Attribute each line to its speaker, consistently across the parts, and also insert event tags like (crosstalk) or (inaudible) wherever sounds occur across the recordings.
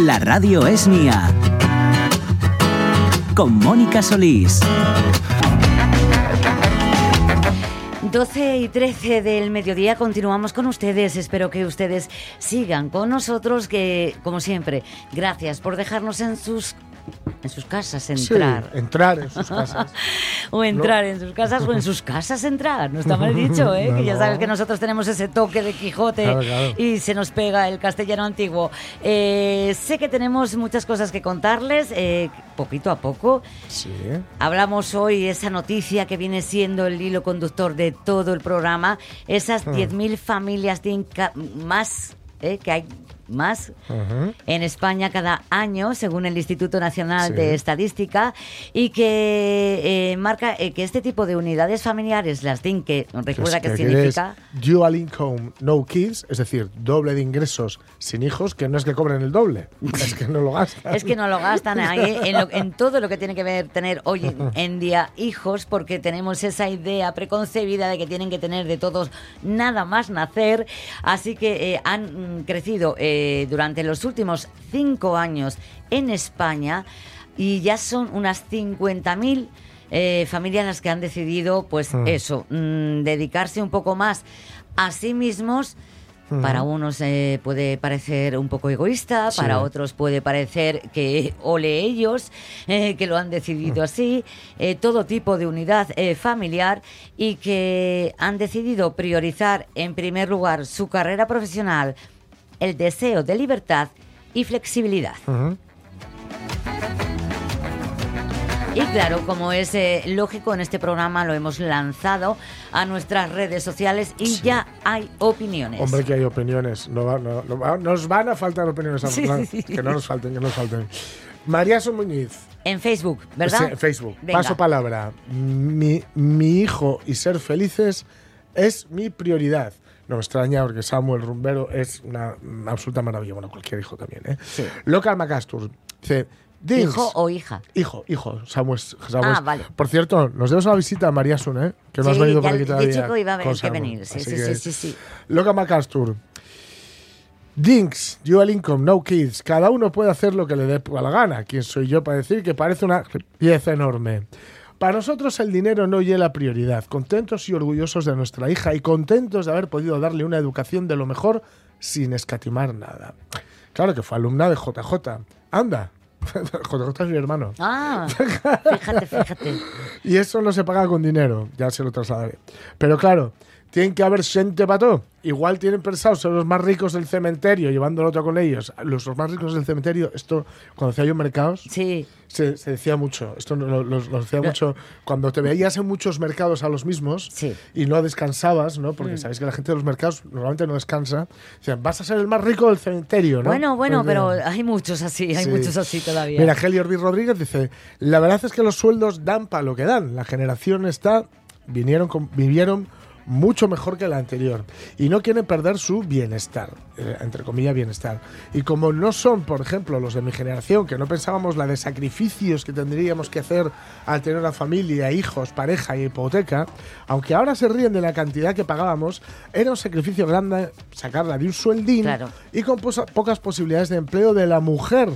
Speaker 1: La radio es mía. Con Mónica Solís.
Speaker 2: 12 y 13 del mediodía continuamos con ustedes. Espero que ustedes sigan con nosotros, que como siempre, gracias por dejarnos en sus en sus casas entrar.
Speaker 3: Sí, entrar en sus casas. (laughs)
Speaker 2: o entrar en sus casas o en sus casas entrar. No está mal dicho, ¿eh? (laughs) que ya sabes que nosotros tenemos ese toque de Quijote y se nos pega el castellano antiguo. Eh, sé que tenemos muchas cosas que contarles, eh, poquito a poco.
Speaker 3: Sí.
Speaker 2: Hablamos hoy esa noticia que viene siendo el hilo conductor de todo el programa, esas 10.000 familias de más eh, que hay más en España cada año, según el Instituto Nacional de Estadística, y que eh, marca eh, que este tipo de unidades familiares, las DIN, que recuerda que, significa...
Speaker 3: Dual income, no kids, es decir, doble de ingresos sin hijos, que no es que cobren el doble, (laughs) es que no lo gastan.
Speaker 2: es que no lo gastan ahí, en, todo lo que tiene que ver tener hoy (laughs) en día hijos, porque tenemos esa idea preconcebida de que tienen que tener de todos nada más nacer, así que eh, han mm, crecido... Eh, durante los últimos cinco años en España y ya son unas 50.000 eh, familias las que han decidido, pues mm. eso, mm, dedicarse un poco más a sí mismos. Para unos eh, puede parecer un poco egoísta, para otros puede parecer que ole ellos, que lo han decidido así, todo tipo de unidad familiar y que han decidido priorizar en primer lugar su carrera profesional el deseo de libertad y flexibilidad. Y claro, como es eh, lógico, en este programa lo hemos lanzado a nuestras redes sociales y ya hay opiniones.
Speaker 3: Hombre, que hay opiniones. No, nos van a faltar opiniones. (laughs) Que no nos falten, que nos falten. María Muñiz.
Speaker 2: En Facebook, ¿verdad?
Speaker 3: en Facebook. Paso palabra. Mi, mi hijo y ser felices es mi prioridad. No me extraña porque Samuel Rumbero es una, absoluta maravilla. Bueno, cualquier hijo también, ¿eh? Sí. Local Macastur dice...
Speaker 2: ¿Hijo o hija?
Speaker 3: Hijo, hijo, Samuel.
Speaker 2: Ah, vale.
Speaker 3: Por cierto, nos demos una visita a María Sun, ¿eh? Que no has venido por aquí todavía.
Speaker 2: chico iba a venir, sí, sí, sí, sí, sí.
Speaker 3: Loca Macastur. Dinks, dual income, no kids. Cada uno puede hacer lo que le dé a la gana. ¿Quién soy yo para decir que parece una pieza enorme? Para nosotros el dinero no es la prioridad. Contentos y orgullosos de nuestra hija y contentos de haber podido darle una educación de lo mejor sin escatimar nada. Claro que fue alumna de JJ. Anda, (laughs) JJ es mi hermano.
Speaker 2: Ah, (laughs) fíjate, fíjate.
Speaker 3: y eso no se paga con dinero, ya se lo trasladaré. Pero claro, tienen que haber gente para todo. Igual tienen pensado ser los más ricos del cementerio, llevándolo otro con ellos. Los, más ricos del cementerio, esto, cuando hacía yo mercados,
Speaker 2: sí.
Speaker 3: se, decía mucho. Esto lo, decía mucho. Cuando te veías en muchos mercados a los mismos y no descansabas, ¿no? Porque mm. sabéis que la gente de los mercados normalmente no descansa. Decían, vas a ser el más rico del cementerio, ¿no?
Speaker 2: Bueno, bueno, pero hay muchos así, hay muchos así todavía.
Speaker 3: Mira, Helio Ortiz Rodríguez dice, la verdad es que los sueldos dan para lo que dan. La generación está, vinieron, vivieron mucho mejor que la anterior. Y no quieren perder su bienestar, eh, entre comillas bienestar. Y como no son, por ejemplo, los de mi generación, que no pensábamos la de sacrificios que tendríamos que hacer al tener una familia, hijos, pareja y hipoteca, aunque ahora se ríen de la cantidad que pagábamos, era un sacrificio grande sacarla de un sueldín y con pocas posibilidades de empleo de la mujer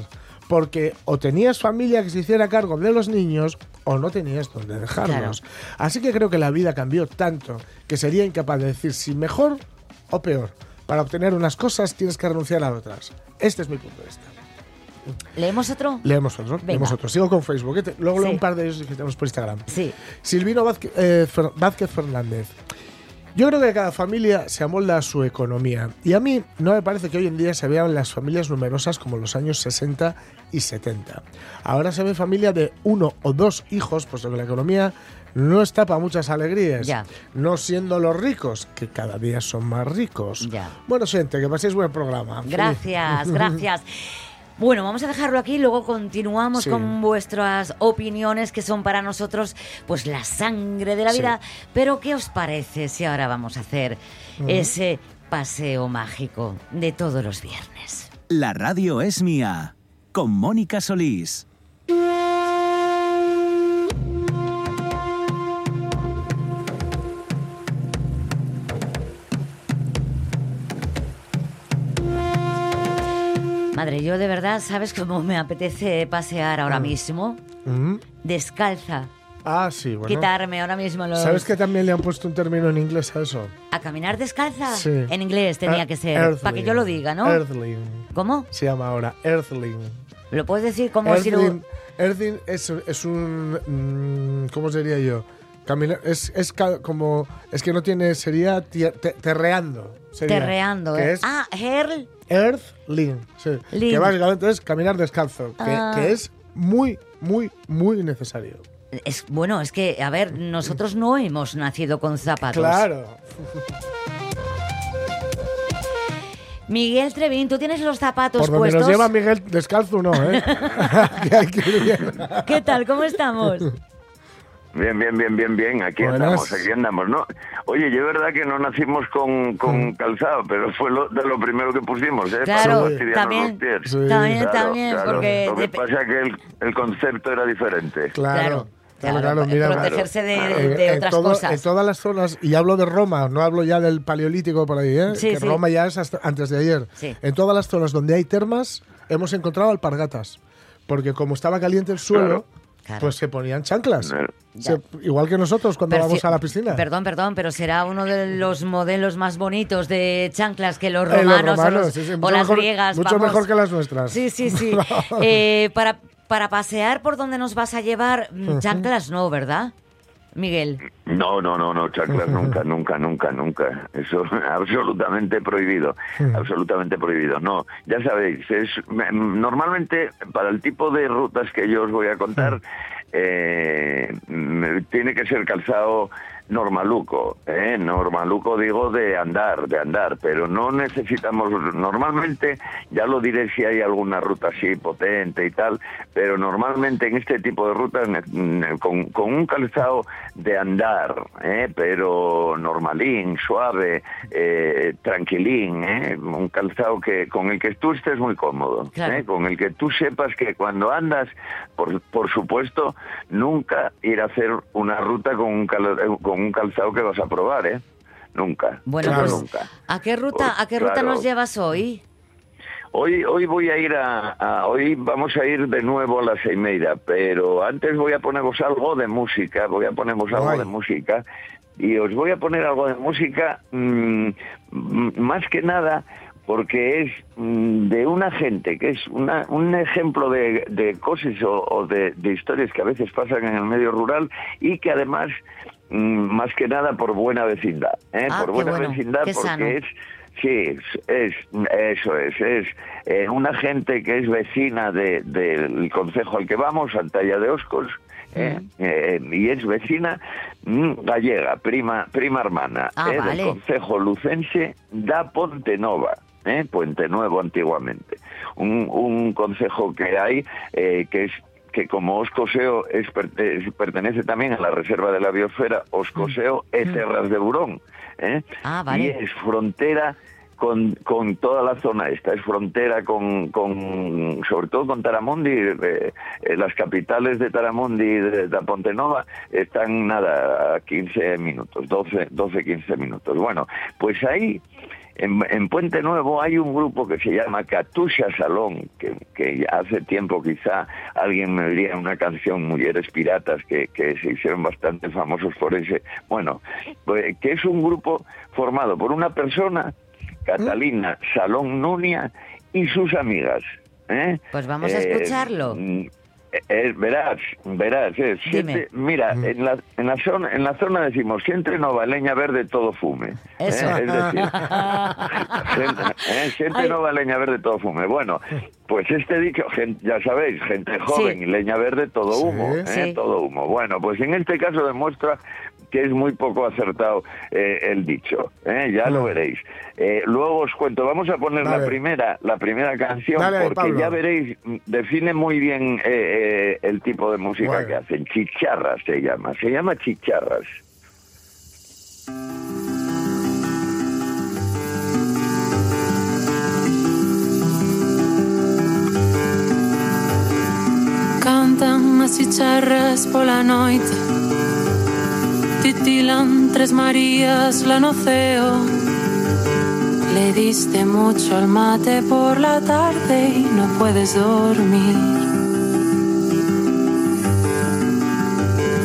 Speaker 3: porque o tenías familia que se hiciera cargo de los niños o no tenías donde dejarlos. Así que creo que la vida cambió tanto que sería incapaz de decir si mejor o peor. Para obtener unas cosas tienes que renunciar a otras. Este es mi punto de vista.
Speaker 2: ¿Leemos otro?
Speaker 3: Leemos otro. Leemos otro. Sigo con Facebook. ¿eh? Luego leo un par de ellos que tenemos por Instagram.
Speaker 2: Sí.
Speaker 3: Silvino Vázquez, eh, Vázquez Fernández. Yo creo que cada familia se amolda a su economía y a mí no me parece que hoy en día se vean las familias numerosas como los años 60 y 70. Ahora se ve familia de uno o dos hijos, puesto que la economía no está para muchas alegrías. No siendo los ricos, que cada día son más ricos. Bueno, gente, que paséis buen programa.
Speaker 2: Gracias, gracias. (laughs) Bueno, vamos a dejarlo aquí, luego continuamos con vuestras opiniones que son para nosotros pues la sangre de la vida. Pero ¿qué os parece si ahora vamos a hacer ese paseo mágico de todos los viernes?
Speaker 1: La radio es mía, con Mónica Solís.
Speaker 2: Madre, yo de verdad, ¿sabes cómo me apetece pasear ahora mismo?
Speaker 3: Mm.
Speaker 2: Descalza.
Speaker 3: Ah, sí, bueno.
Speaker 2: Quitarme ahora mismo los...
Speaker 3: ¿Sabes que también le han puesto un término en inglés a eso?
Speaker 2: ¿A caminar descalza?
Speaker 3: Sí.
Speaker 2: En inglés tenía
Speaker 3: Eh,
Speaker 2: que ser, para que yo lo diga, ¿no?
Speaker 3: Earthling.
Speaker 2: ¿Cómo?
Speaker 3: Se llama ahora Earthling.
Speaker 2: ¿Lo puedes decir como si lo...
Speaker 3: Earthling, Earthling es, es un... mm, ¿Cómo sería yo? Caminar, es, es como... Es que no tiene... Sería te- terreando. sería,
Speaker 2: Terreando, ¿eh?
Speaker 3: es
Speaker 2: Ah, Herl.
Speaker 3: Earthling. sí,
Speaker 2: Lin.
Speaker 3: Que básicamente es caminar descalzo. Que,
Speaker 2: Ah.
Speaker 3: que es muy, muy, muy necesario.
Speaker 2: Es, bueno, es que, a ver, nosotros no hemos nacido con zapatos.
Speaker 3: Claro.
Speaker 2: Miguel Trevín, tú tienes los zapatos
Speaker 3: Por donde
Speaker 2: puestos.
Speaker 3: nos lleva Miguel descalzo, no, ¿eh? (laughs) (laughs)
Speaker 2: ¿Qué tal? ¿Cómo estamos? (laughs)
Speaker 4: Bien, bien, bien, bien, bien. Aquí
Speaker 3: Buenas.
Speaker 4: andamos, aquí andamos. No, oye, yo es verdad que no nacimos con, con
Speaker 3: Mm.
Speaker 4: calzado, pero fue lo, de lo primero que pusimos, ¿eh?
Speaker 2: Claro,
Speaker 4: Para
Speaker 2: también,
Speaker 4: los pies.
Speaker 3: Sí.
Speaker 2: también,
Speaker 4: Claro,
Speaker 2: también,
Speaker 4: claro.
Speaker 2: porque
Speaker 4: Lo que
Speaker 2: de-
Speaker 4: pasa es que el, el concepto era diferente.
Speaker 3: Claro.
Speaker 2: Claro,
Speaker 3: Claro, mira,
Speaker 2: protegerse de,
Speaker 4: claro.
Speaker 2: de
Speaker 3: en
Speaker 2: otras
Speaker 3: todo-
Speaker 2: cosas.
Speaker 3: En todas las zonas, y hablo de Roma, no hablo ya del paleolítico por ahí, ¿eh?
Speaker 2: Sí,
Speaker 3: que
Speaker 2: sí.
Speaker 3: Roma ya es hasta antes de ayer.
Speaker 2: Sí.
Speaker 3: En todas las zonas donde hay termas hemos encontrado alpargatas, porque como estaba caliente el suelo,
Speaker 4: Claro.
Speaker 2: Claro.
Speaker 3: pues se ponían chanclas. Se- igual que nosotros cuando
Speaker 2: Pero
Speaker 3: vamos
Speaker 2: si-
Speaker 3: a la piscina.
Speaker 2: Perdón, perdón, pero será uno de los modelos más bonitos de chanclas que los
Speaker 3: Eh, los
Speaker 2: romanos, o,
Speaker 3: romanos,
Speaker 2: los-
Speaker 3: sí, sí,
Speaker 2: o
Speaker 3: mucho
Speaker 2: las
Speaker 3: mejor-
Speaker 2: griegas.
Speaker 3: mucho
Speaker 2: vamos.
Speaker 3: mejor que las nuestras.
Speaker 2: Sí, sí, sí. (laughs) Eh, para, para pasear por donde nos vas a llevar, chanclas no, ¿verdad? Miguel.
Speaker 4: No, no, no, no, chanclas (laughs) nunca, nunca, nunca, nunca. Eso (laughs) absolutamente prohibido, absolutamente prohibido. No, ya sabéis, es me- normalmente para el tipo de rutas que yo os voy a contar eh, me- tiene que ser calzado normaluco, ¿eh? normaluco digo de andar, de andar, pero no necesitamos, normalmente, ya lo diré si hay alguna ruta así potente y tal, pero normalmente en este tipo de rutas con, con un calzado de andar, ¿eh? pero normalín, suave, eh, tranquilín, ¿eh? un calzado que con el que tú estés muy cómodo,
Speaker 2: Claro.
Speaker 4: ¿eh? con el que tú sepas que cuando andas, por, por supuesto, nunca ir a hacer una ruta con un, cal- eh, con un calzado que vas a probar, ¿eh? Nunca.
Speaker 2: Bueno, pues,
Speaker 4: nunca.
Speaker 2: ¿a qué ruta, a qué
Speaker 4: Claro.
Speaker 2: ruta nos llevas hoy?
Speaker 4: Hoy, hoy voy a ir a, a- hoy vamos a ir de nuevo a la Seimeira, pero antes voy a poneros algo de música, voy a poneros algo de música y os voy a poner algo de música mm, mm, más que nada porque es mm, de una gente que es una- un ejemplo de, de cosas o, o de, de historias que a veces pasan en el medio rural y que además más que nada por buena vecindad, ¿eh?
Speaker 2: Ah,
Speaker 4: por buena
Speaker 2: bueno,
Speaker 4: vecindad porque
Speaker 2: sano.
Speaker 4: es Sí, es, es- eso es, es eh, una gente que es vecina de- del concejo al que vamos, Santalla de Oscos, eh, eh, y es vecina mm, gallega, prima, prima hermana
Speaker 2: Ah,
Speaker 4: eh,
Speaker 2: vale.
Speaker 4: del concejo lucense da Ponte Nova. Eh, Puente Nuevo antiguamente. Un, un concejo que hay eh, que es que como Oscoseo es, per- es- pertenece también a la Reserva de la Biosfera, Oscoseo e Terras de Burón. ¿eh?
Speaker 2: Ah, vale.
Speaker 4: Y es frontera con, con toda la zona esta, es frontera con, con sobre todo con Taramundi, eh, eh, las capitales de Taramundi y de, de Pontenova están nada a 15 minutos, 12, 12, 15 minutos. Bueno, pues ahí en, en Puente Nuevo hay un grupo que se llama Catusha Salón, que, que hace tiempo quizá alguien me diría una canción Mujeres Piratas que, que se hicieron bastante famosos por ese. Bueno, pues, que es un grupo formado por una persona, Catalina Salón Nunia, y sus amigas. ¿eh?
Speaker 2: Pues vamos a escucharlo.
Speaker 4: mm, eh, verás, verás, eh, siente- mira, en la, en la zona, en la zona decimos, si entre nova leña verde todo fume. ¿eh?
Speaker 2: Eso.
Speaker 4: Es decir, (laughs) gente, eh, gente nova leña verde todo fume. Bueno, pues este dicho, gen- ya sabéis, gente joven
Speaker 2: Sí.
Speaker 4: y leña verde todo
Speaker 3: Sí.
Speaker 4: humo, ¿eh?
Speaker 2: Sí.
Speaker 4: todo humo. Bueno, pues en este caso demuestra que es muy poco acertado eh, el dicho, ¿eh? ya lo
Speaker 3: Mm.
Speaker 4: veréis. Eh, luego os cuento, vamos a poner
Speaker 3: Dale.
Speaker 4: la primera, la primera canción
Speaker 3: Dale
Speaker 4: porque
Speaker 3: Pablo.
Speaker 4: ya veréis, define muy bien eh, eh, el tipo de música
Speaker 3: Bueno.
Speaker 4: que hacen. Chicharras se llama, se llama chicharras.
Speaker 5: Cantan as chicharras pola noite Titilan tres marías lá no ceo Le diste mucho al mate por la tarde y no puedes dormir.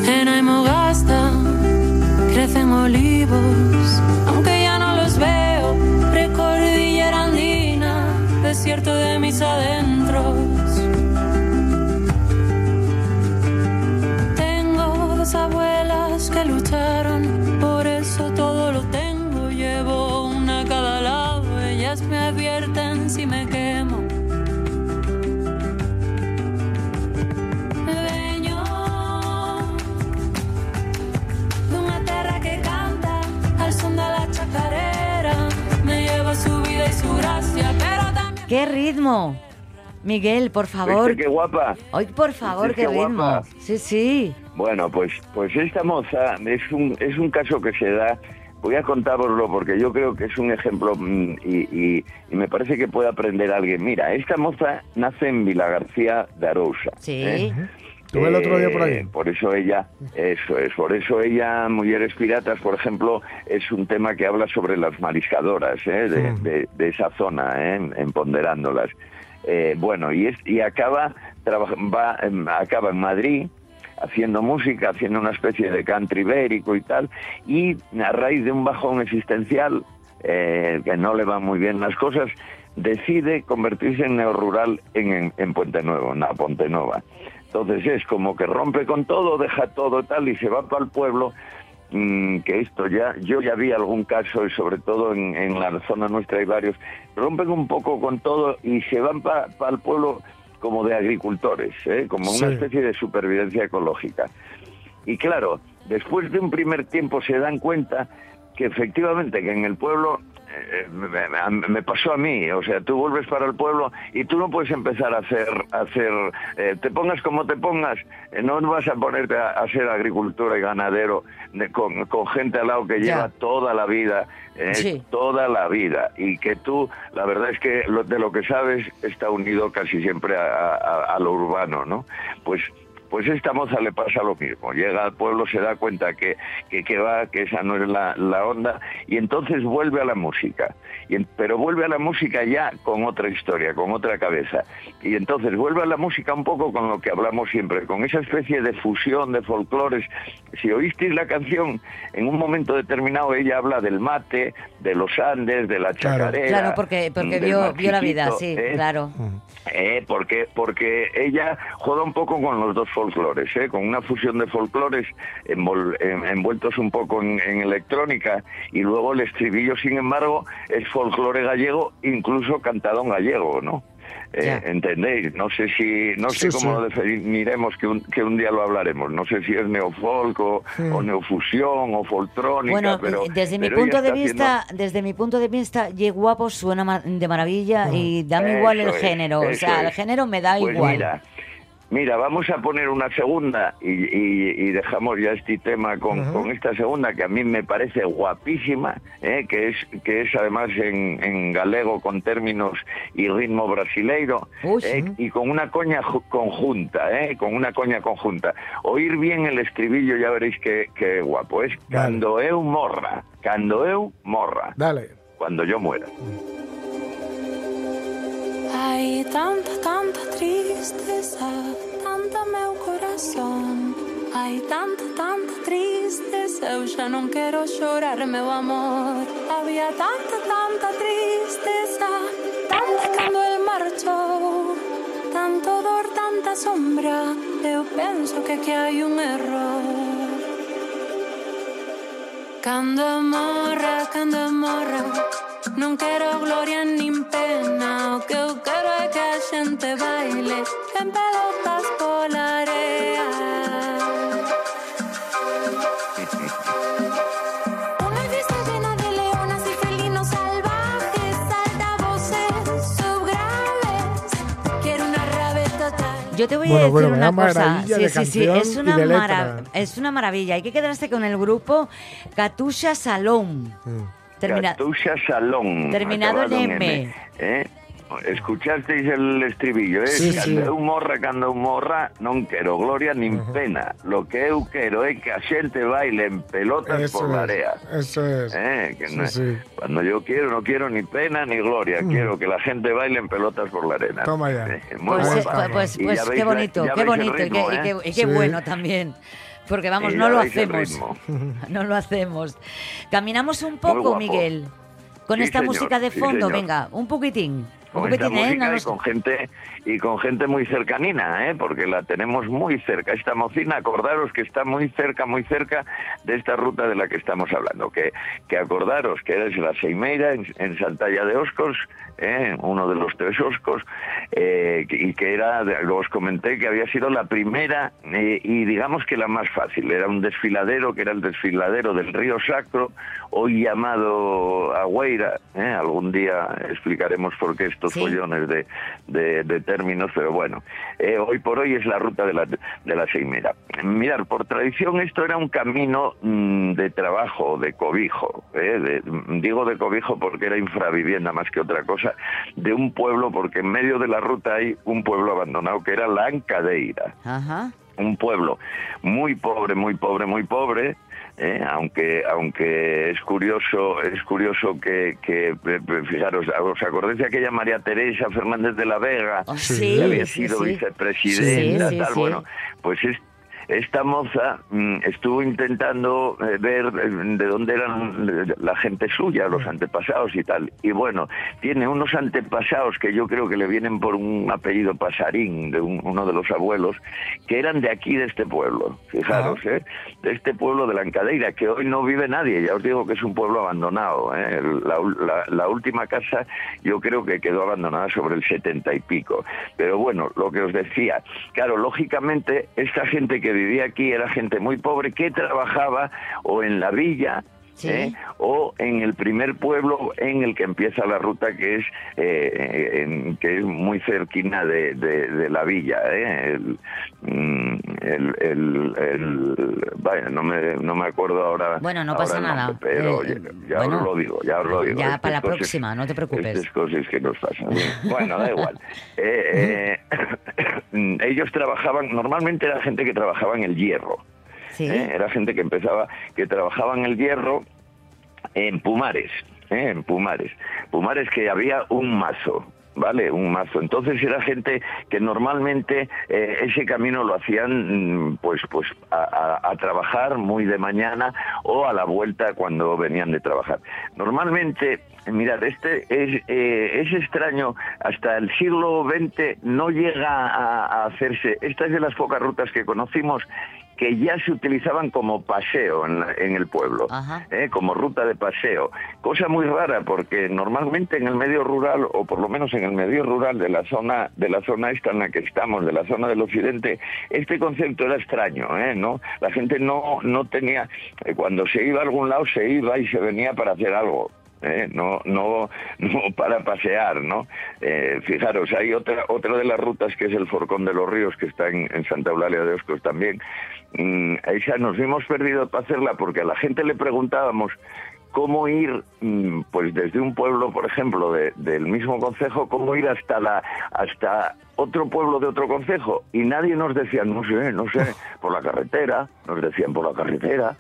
Speaker 5: En Aymogasta crecen olivos, aunque ya no los veo. Recordillera andina, desierto de mis adentros.
Speaker 2: ¡Qué ritmo! Miguel, por favor.
Speaker 4: ¿Viste qué guapa?
Speaker 2: Hoy, por favor,
Speaker 4: ¿Viste
Speaker 2: qué
Speaker 4: qué
Speaker 2: ritmo.
Speaker 4: guapa?
Speaker 2: Sí, sí.
Speaker 4: Bueno, pues, pues esta moza es un, es un caso que se da. Voy a contároslo porque yo creo que es un ejemplo mm, y, y- y me parece que puede aprender alguien. Mira, esta moza nace en Vilagarcía de Arousa.
Speaker 2: Sí.
Speaker 4: ¿eh?
Speaker 3: Estuve el otro día por ahí.
Speaker 4: Eh, Por eso ella, eso es, por eso ella, Mujeres Piratas, por ejemplo, es un tema que habla sobre las mariscadoras ¿eh? de, de- de esa zona, ¿eh? en ponderándolas. Eh, bueno, y, es, y acaba, traba- va, em, acaba en Madrid haciendo música, haciendo una especie de country ibérico y tal, y a raíz de un bajón existencial, eh, que no le van muy bien las cosas, decide convertirse en neorural en, en, en Puente Nuevo, en la Ponte Nova. Entonces es como que rompe con todo, deja todo tal y se va para el pueblo, mm, que esto ya, yo ya vi algún caso y sobre todo en, en la zona nuestra hay varios, rompen un poco con todo y se van para el pueblo como de agricultores, ¿eh? como una especie de supervivencia ecológica. Y claro, después de un primer tiempo se dan cuenta que efectivamente que en el pueblo me, me- me pasó a mí, o sea, tú vuelves para el pueblo y tú no puedes empezar a hacer, a hacer eh, te pongas como te pongas, eh, no vas a ponerte a, a ser agricultor y ganadero de- con, con gente al lado que
Speaker 2: Ya.
Speaker 4: lleva toda la vida, eh,
Speaker 2: Sí.
Speaker 4: toda la vida, y que tú, la verdad es que lo- de lo que sabes está unido casi siempre a, a- a lo urbano, ¿no? Pues pues esta moza le pasa lo mismo. Llega al pueblo, se da cuenta que, que, que va, que esa no es la, la onda, y entonces vuelve a la música. Y pero vuelve a la música ya con otra historia, con otra cabeza. Y entonces vuelve a la música un poco con lo que hablamos siempre, con esa especie de fusión de folclores. Si oísteis la canción, en un momento determinado ella habla del mate, de los Andes, de la chacarera.
Speaker 2: Claro, porque, porque vio, vio la vida, sí,
Speaker 4: ¿eh?
Speaker 2: claro.
Speaker 4: Eh, porque, porque ella juega un poco con los dos folclores, ¿eh? con una fusión de folclores envol- en- envueltos un poco en, en electrónica y luego el estribillo, sin embargo, es folclore gallego, incluso cantado en gallego, ¿no? Eh. ¿Entendéis? No sé si, no sé cómo
Speaker 3: sí.
Speaker 4: lo definiremos, que un, que un día lo hablaremos. No sé si es neofolk o, o neofusión o foltrónica,
Speaker 2: Bueno,
Speaker 4: pero...
Speaker 2: desde mi
Speaker 4: pero
Speaker 2: punto de
Speaker 4: está haciendo-
Speaker 2: vista, desde mi punto de vista, Ye Guapo suena de maravilla y dame igual el
Speaker 4: es,
Speaker 2: género, o sea, el género me da
Speaker 4: Pues
Speaker 2: igual.
Speaker 4: Mira, mira, vamos a poner una segunda y, y- y dejamos ya este tema con, con esta segunda que a mí me parece guapísima, ¿eh? que es que es además en, en galego con términos y ritmo brasileiro ¿eh? y con una coña ju- conjunta, ¿eh? con una coña conjunta. Oír bien el estribillo ya veréis que, que guapo es.
Speaker 3: Vale.
Speaker 4: Cando eu morra, cando eu morra,
Speaker 3: Dale.
Speaker 4: cuando yo muera.
Speaker 5: Ai, tanta, tanta tristeza, tanta meu corazón. Ai, tanta, tanta tristeza, eu já não quero chorar, meu amor. Havia tanta, tanta tristeza, tanta quando ele marchou. Tanto dor, tanta sombra, eu penso que aquí há un error. Cando morra, cando morra. Non quero gloria nin pena. O que eu quero é que a xente baile En pelotas pola area
Speaker 2: Yo te voy
Speaker 3: Bueno,
Speaker 2: a decir
Speaker 3: bueno,
Speaker 2: una cosa. Sí,
Speaker 3: de
Speaker 2: sí, sí, es una,
Speaker 3: de letra.
Speaker 2: mara- es una maravilla. Hay que quedarse con el grupo Katusha Salón.
Speaker 3: Mm.
Speaker 2: Termina-
Speaker 4: Katusha Salón.
Speaker 2: Terminado en
Speaker 4: acabado
Speaker 2: M.
Speaker 4: ¿eh? Escuchasteis el estribillo, eh?
Speaker 3: Sí, sí.
Speaker 4: Cando eu morra, cando eu morra, non quero gloria nin pena. Lo que eu quero é que a xente baile en pelotas
Speaker 3: Eso
Speaker 4: por la
Speaker 3: es,
Speaker 4: area.
Speaker 3: eso es.
Speaker 4: Eh, que
Speaker 3: Sí,
Speaker 4: no-
Speaker 3: sí.
Speaker 4: Cuando yo quiero, no quiero ni pena ni gloria, quiero que la gente baile en pelotas por la arena.
Speaker 3: Toma ya.
Speaker 4: Eh, muy
Speaker 2: Pues, eh, pues, pues qué bonito,
Speaker 4: ya
Speaker 2: qué bonito y, qué, y
Speaker 4: ¿eh?
Speaker 2: qué- y qué
Speaker 3: Sí.
Speaker 2: bueno también. Porque vamos, no lo hacemos. (laughs) No lo hacemos. Caminamos un poco. Miguel. Con
Speaker 4: Sí,
Speaker 2: esta
Speaker 4: señor,
Speaker 2: música de
Speaker 4: sí,
Speaker 2: fondo, venga, un poquitín.
Speaker 4: Con esta
Speaker 2: poquitín, ¿eh?
Speaker 4: música
Speaker 2: No
Speaker 4: y
Speaker 2: nos-
Speaker 4: con gente y con gente muy cercanina, ¿eh? porque la tenemos muy cerca. Esta mocina, acordaros que está muy cerca, muy cerca de esta ruta de la que estamos hablando. Que, que acordaros que eres la Seimeira en, en Santalla de Oscos, ¿eh? uno de los tres Oscos, eh, y que era, os comenté que había sido la primera eh, y digamos que la más fácil. Era un desfiladero que era el desfiladero del río Sacro, hoy llamado Agüeira. ¿eh? Algún día explicaremos por qué estos
Speaker 2: Sí.
Speaker 4: follones de, de- de términos, pero bueno, eh, hoy por hoy es la ruta de la, de la Seimera. Mirar, por tradición esto era un camino mm, de trabajo, de cobijo. ¿eh? De- digo de cobijo porque era infravivienda más que otra cosa, de un pueblo, porque en medio de la ruta hay un pueblo abandonado que era la Ancadeira
Speaker 2: Ajá.
Speaker 4: un pueblo muy pobre, muy pobre, muy pobre, ¿eh? aunque aunque es curioso es curioso que, que eh, fijaros, os acordáis de aquella María Teresa Fernández de la Vega,
Speaker 2: Oh,
Speaker 3: Sí.
Speaker 4: que había sido
Speaker 2: sí.
Speaker 4: vicepresidenta,
Speaker 2: Sí, sí,
Speaker 4: tal,
Speaker 2: sí.
Speaker 4: bueno, pues es esta moza mm, estuvo intentando eh, ver eh, de dónde eran eh, la gente suya, los antepasados y tal. Y bueno, tiene unos antepasados que yo creo que le vienen por un apellido pasarín de un- uno de los abuelos, que eran de aquí, de este pueblo. Fijaros, ¿eh? De este pueblo de la Encadeira, que hoy no vive nadie. Ya os digo que es un pueblo abandonado. ¿eh? La- la última casa yo creo que quedó abandonada sobre el setenta y pico. Pero bueno, lo que os decía, claro, lógicamente esta gente que vivía aquí era gente muy pobre que trabajaba o en la villa
Speaker 2: Sí.
Speaker 4: ¿eh? o en el primer pueblo en el que empieza la ruta que es eh, en- que es muy cerquina de, de- de la villa ¿eh? el, mm, el, el- el- vaya no me, no me acuerdo ahora
Speaker 2: Bueno, no
Speaker 4: ahora
Speaker 2: pasa nada.
Speaker 4: pero
Speaker 2: Eh,
Speaker 4: ya, ya
Speaker 2: bueno,
Speaker 4: lo digo ya os lo digo
Speaker 2: ya para la
Speaker 4: cosas-
Speaker 2: próxima, no te preocupes.
Speaker 4: estas cosas que nos pasan bueno da igual (laughs) Eh, eh, (coughs) ellos trabajaban normalmente era gente que trabajaba en el hierro
Speaker 2: Sí.
Speaker 4: ¿eh? Era gente que empezaba, que trabajaba en el hierro en Pumares, ¿eh? en Pumares. Pumares que había un mazo. ¿Vale? Un mazo. Entonces era gente que normalmente eh, ese camino lo hacían mm, pues pues a, a- trabajar muy de mañana o a la vuelta cuando venían de trabajar. Normalmente, mirad, este es, eh, es extraño, hasta el siglo XX no llega a, a hacerse, esta es de las pocas rutas que conocimos que ya se utilizaban como paseo en, la- en el pueblo. ¿eh? como ruta de paseo. Cosa muy rara porque normalmente en el medio rural, o por lo menos en el medio rural de la zona, de la zona esta en la que estamos, de la zona del occidente, este concepto era extraño, ¿eh? ¿no? La gente no, no tenía, eh, cuando se iba a algún lado se iba y se venía para hacer algo. ¿Eh? no no no (laughs) para pasear no Eh, fijaros hay otra otra de las rutas que es el Forcón de los Ríos que está en, en Santa Eulalia de Oscos también. Mm, esa nos hemos perdido para hacerla porque a la gente le preguntábamos cómo ir mm, pues desde un pueblo por ejemplo de- del mismo concejo cómo ir hasta la hasta otro pueblo de otro concejo. Y nadie nos decía no sé no sé por la carretera nos decían por la carretera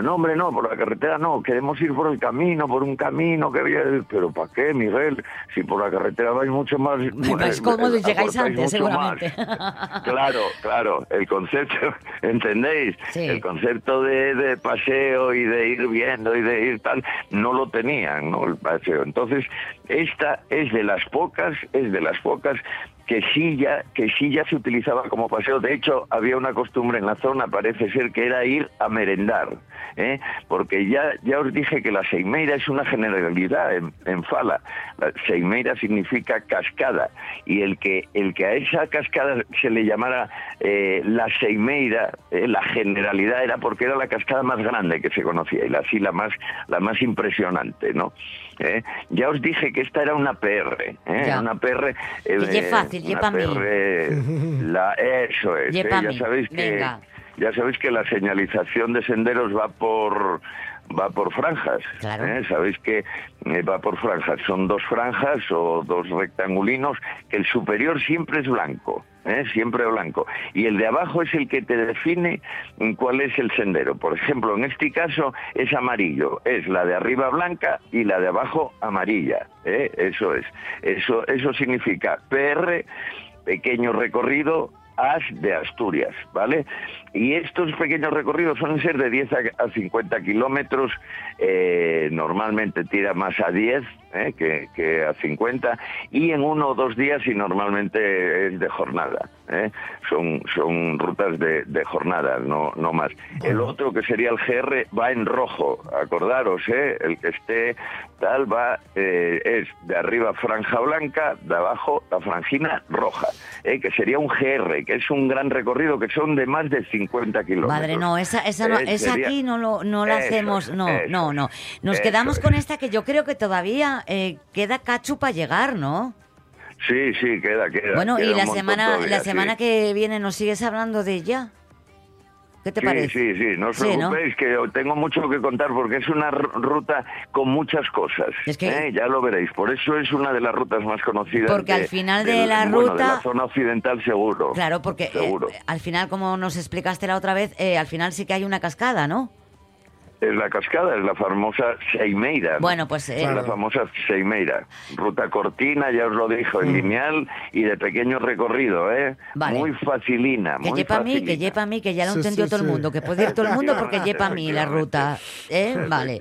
Speaker 4: No, hombre, no, por la carretera no, queremos ir por el camino, por un camino que. Pero ¿para qué, Miguel? Si por la carretera vais mucho más...
Speaker 2: Vais y
Speaker 4: eh,
Speaker 2: llegáis antes,
Speaker 4: mucho más.
Speaker 2: seguramente. (laughs)
Speaker 4: Claro, claro, el concepto, (laughs) ¿entendéis?
Speaker 2: Sí.
Speaker 4: El concepto de, de paseo y de ir viendo y de ir tal, no lo tenían, ¿no? El paseo. Entonces, esta es de las pocas, es de las pocas que sí ya que sí ya se utilizaba como paseo. De hecho, había una costumbre en la zona, parece ser que era ir a merendar, ¿eh? porque ya ya os dije que la seimeira es una generalidad en, Fala. La seimeira significa cascada y el que el que a esa cascada se le llamara eh, la seimeira, eh, la generalidad era porque era la cascada más grande que se conocía y la, la más la más impresionante, ¿no? ¿Eh? Ya os dije que esta era una PR, ¿eh? Una PR.
Speaker 2: Que
Speaker 4: eh,
Speaker 2: fácil, ye
Speaker 4: una. PR, la, eso es. ¿eh? Ya sabéis que
Speaker 2: venga.
Speaker 4: ya sabéis que la señalización de senderos va por va por franjas.
Speaker 2: Claro.
Speaker 4: ¿eh? Sabéis que eh, va por franjas. Son dos franjas o dos rectangulinos que el superior siempre es blanco. ¿eh? siempre blanco. Y el de abajo es el que te define cuál es el sendero. Por ejemplo, en este caso es amarillo. Es la de arriba blanca y la de abajo amarilla. ¿eh? Eso es. Eso, eso significa PR, pequeño recorrido, As de Asturias, ¿vale? Y estos pequeños recorridos suelen ser de 10 a 50 kilómetros, eh, normalmente tira más a 10 eh, que, que, a 50, y en uno o dos días y normalmente es de jornada. ¿eh? Son, son rutas de, de jornada, no, no más. El otro que sería el GR va en rojo, acordaros, ¿eh? el que esté tal va, eh, es de arriba franja blanca, de abajo la franjina roja, ¿eh? que sería un GR, que es un gran recorrido, que son de más de 50 kilómetros.
Speaker 2: Madre, no, esa, esa, no,
Speaker 4: Eh,
Speaker 2: esa
Speaker 4: sería-
Speaker 2: aquí no, lo, no la
Speaker 4: Eso
Speaker 2: hacemos, no,
Speaker 4: eso
Speaker 2: no, no. Nos
Speaker 4: eso
Speaker 2: quedamos con esta que yo creo que todavía eh, queda cachu para llegar, ¿no?
Speaker 4: Sí, sí, queda, queda.
Speaker 2: Bueno,
Speaker 4: queda
Speaker 2: y la semana,
Speaker 4: todavía,
Speaker 2: la
Speaker 4: sí.
Speaker 2: semana que viene nos sigues hablando de ella. ¿Qué te
Speaker 4: sí,
Speaker 2: parece?
Speaker 4: Sí, sí, no os
Speaker 2: Sí, ¿no?
Speaker 4: preocupéis, que tengo mucho que contar porque es una ruta con muchas cosas.
Speaker 2: Es que-
Speaker 4: ¿eh? Ya lo veréis, por eso es una de las rutas más conocidas.
Speaker 2: Porque al final de la
Speaker 4: bueno,
Speaker 2: ruta-
Speaker 4: de la zona occidental seguro.
Speaker 2: Claro, porque eh,
Speaker 4: Seguro.
Speaker 2: al final, como nos explicaste la otra vez, eh, al final sí que hay una cascada, ¿no?
Speaker 4: Es la cascada, es la famosa Seimeira. ¿no?
Speaker 2: Bueno, pues eh,
Speaker 4: La famosa Seimeira. Ruta cortina, ya os lo dijo, en lineal y de pequeño recorrido, ¿eh?
Speaker 2: Mm. Vale.
Speaker 4: Muy facilina,
Speaker 2: que
Speaker 4: muy
Speaker 2: llepa a mí, que llepa a mí, que ya lo
Speaker 3: Sí,
Speaker 2: entendió
Speaker 3: sí,
Speaker 2: todo el mundo, que puede ir todo el mundo porque llepa a mí la ruta. ¿eh? Vale.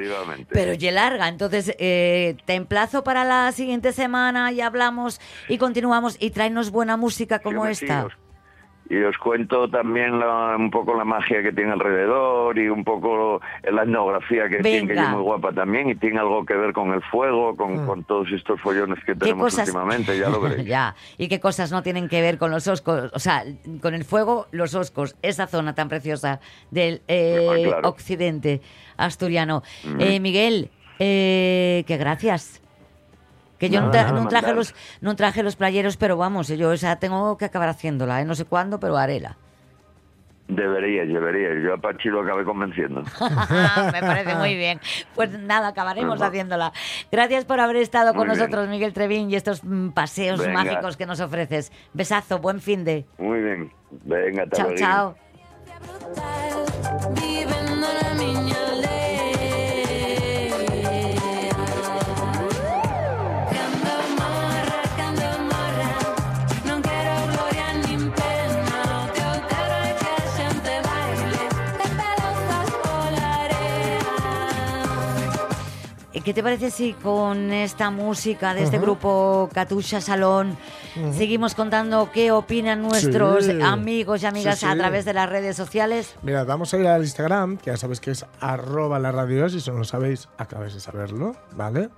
Speaker 2: Pero ye larga, entonces eh, te emplazo para la siguiente semana y hablamos y continuamos y tráenos buena música como
Speaker 4: Sí, sí,
Speaker 2: esta.
Speaker 4: Y os cuento también la- un poco la magia que tiene alrededor y un poco la etnografía que tiene, que es muy guapa también y tiene algo que ver con el fuego, con, con todos estos follones que
Speaker 2: ¿Qué
Speaker 4: tenemos
Speaker 2: cosas?
Speaker 4: últimamente, ya lo (laughs) veréis.
Speaker 2: ya, y qué cosas no tienen que ver con los oscos, o sea, con el fuego, los oscos, esa zona tan preciosa del eh,
Speaker 4: Ah, claro.
Speaker 2: occidente asturiano. Eh, Miguel, eh, que gracias. Que yo no,
Speaker 3: Nada,
Speaker 2: tra-
Speaker 4: nada,
Speaker 2: no traje los no traje los playeros, pero vamos, yo esa tengo que acabar haciéndola, ¿eh? no sé cuándo, pero haréla.
Speaker 4: Deberíais, deberíais. Yo a Pachi lo acabé convenciendo. (laughs)
Speaker 2: Me parece muy bien. Pues nada, acabaremos haciéndola. Gracias por haber estado con
Speaker 4: Muy bien.
Speaker 2: nosotros, Miguel Trevín, y estos mm, paseos
Speaker 4: Venga.
Speaker 2: mágicos que nos ofreces. Besazo, buen fin de.
Speaker 4: Muy bien. Venga, hasta
Speaker 2: Chao, chao. ¿Qué te parece si con esta música de este grupo Katusha Salón seguimos contando qué opinan nuestros
Speaker 3: Sí.
Speaker 2: amigos y amigas
Speaker 3: Sí,
Speaker 2: a través de las redes sociales?
Speaker 3: Mirad, vamos a ir al Instagram, que ya sabéis que es arroba la radio, si no lo sabéis, acabáis de saberlo, ¿vale?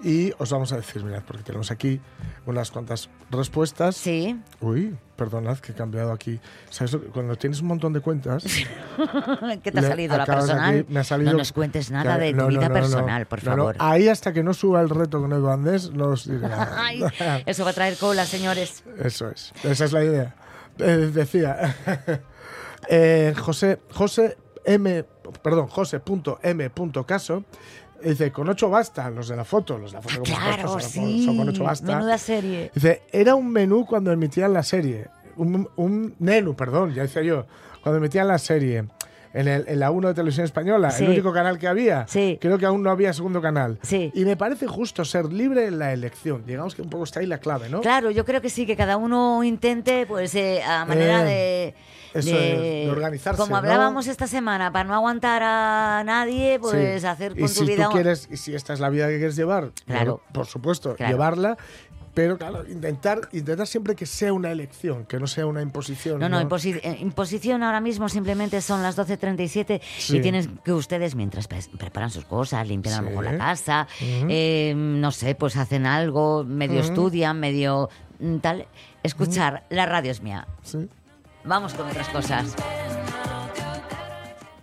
Speaker 3: Y os vamos a decir, mirad, porque tenemos aquí unas cuantas respuestas.
Speaker 2: Sí.
Speaker 3: Uy, perdonad que he cambiado aquí. ¿Sabes Cuando tienes un montón de cuentas... (laughs)
Speaker 2: ¿Qué te ha salido la personal?
Speaker 3: aquí- me ha salido-
Speaker 2: no nos cuentes nada de tu
Speaker 3: no,
Speaker 2: vida personal, por favor.
Speaker 3: Ahí hasta que no suba el reto con Edu Andés, no os diré nada. (laughs)
Speaker 2: Ay, eso va a traer cola, señores.
Speaker 3: Eso es, esa es la idea. Eh, decía, (laughs) eh, José, José M, perdón, José.m.caso, dice, con ocho basta, los de la foto, los de la foto como
Speaker 2: Claro,
Speaker 3: son,
Speaker 2: sí.
Speaker 3: son con ocho basta.
Speaker 2: Menuda serie.
Speaker 3: Dice, era un menú cuando emitían la serie, un, un menú, perdón, ya decía yo, cuando emitían la serie. En, el- en la 1 de Televisión Española,
Speaker 2: Sí.
Speaker 3: el único canal que había.
Speaker 2: Sí.
Speaker 3: Creo que aún no había segundo canal.
Speaker 2: Sí.
Speaker 3: Y me parece justo ser libre en la elección. Digamos que un poco está ahí la clave, ¿no?
Speaker 2: Claro, yo creo que sí, que cada uno intente, pues, eh, a manera
Speaker 3: Eh,
Speaker 2: de,
Speaker 3: eso es, de organizarse,
Speaker 2: Como
Speaker 3: ¿no?
Speaker 2: hablábamos esta semana, para no aguantar a nadie, pues hacer
Speaker 3: y
Speaker 2: con
Speaker 3: si
Speaker 2: tu vida.
Speaker 3: tú quieres, y si esta es la vida que quieres llevar,
Speaker 2: Claro.
Speaker 3: por supuesto,
Speaker 2: Claro.
Speaker 3: llevarla. Pero claro, intentar, intentar siempre que sea una elección, que no sea una imposición.
Speaker 2: No, no, imposi- eh, imposición ahora mismo simplemente son las 12.37
Speaker 3: Sí.
Speaker 2: y tienen que ustedes, mientras pre- preparan sus cosas, limpian a lo
Speaker 3: Sí.
Speaker 2: mejor la casa, eh, no sé, pues hacen algo, medio estudian, medio mm, tal, escuchar la radio es mía.
Speaker 3: Sí.
Speaker 2: Vamos con otras cosas.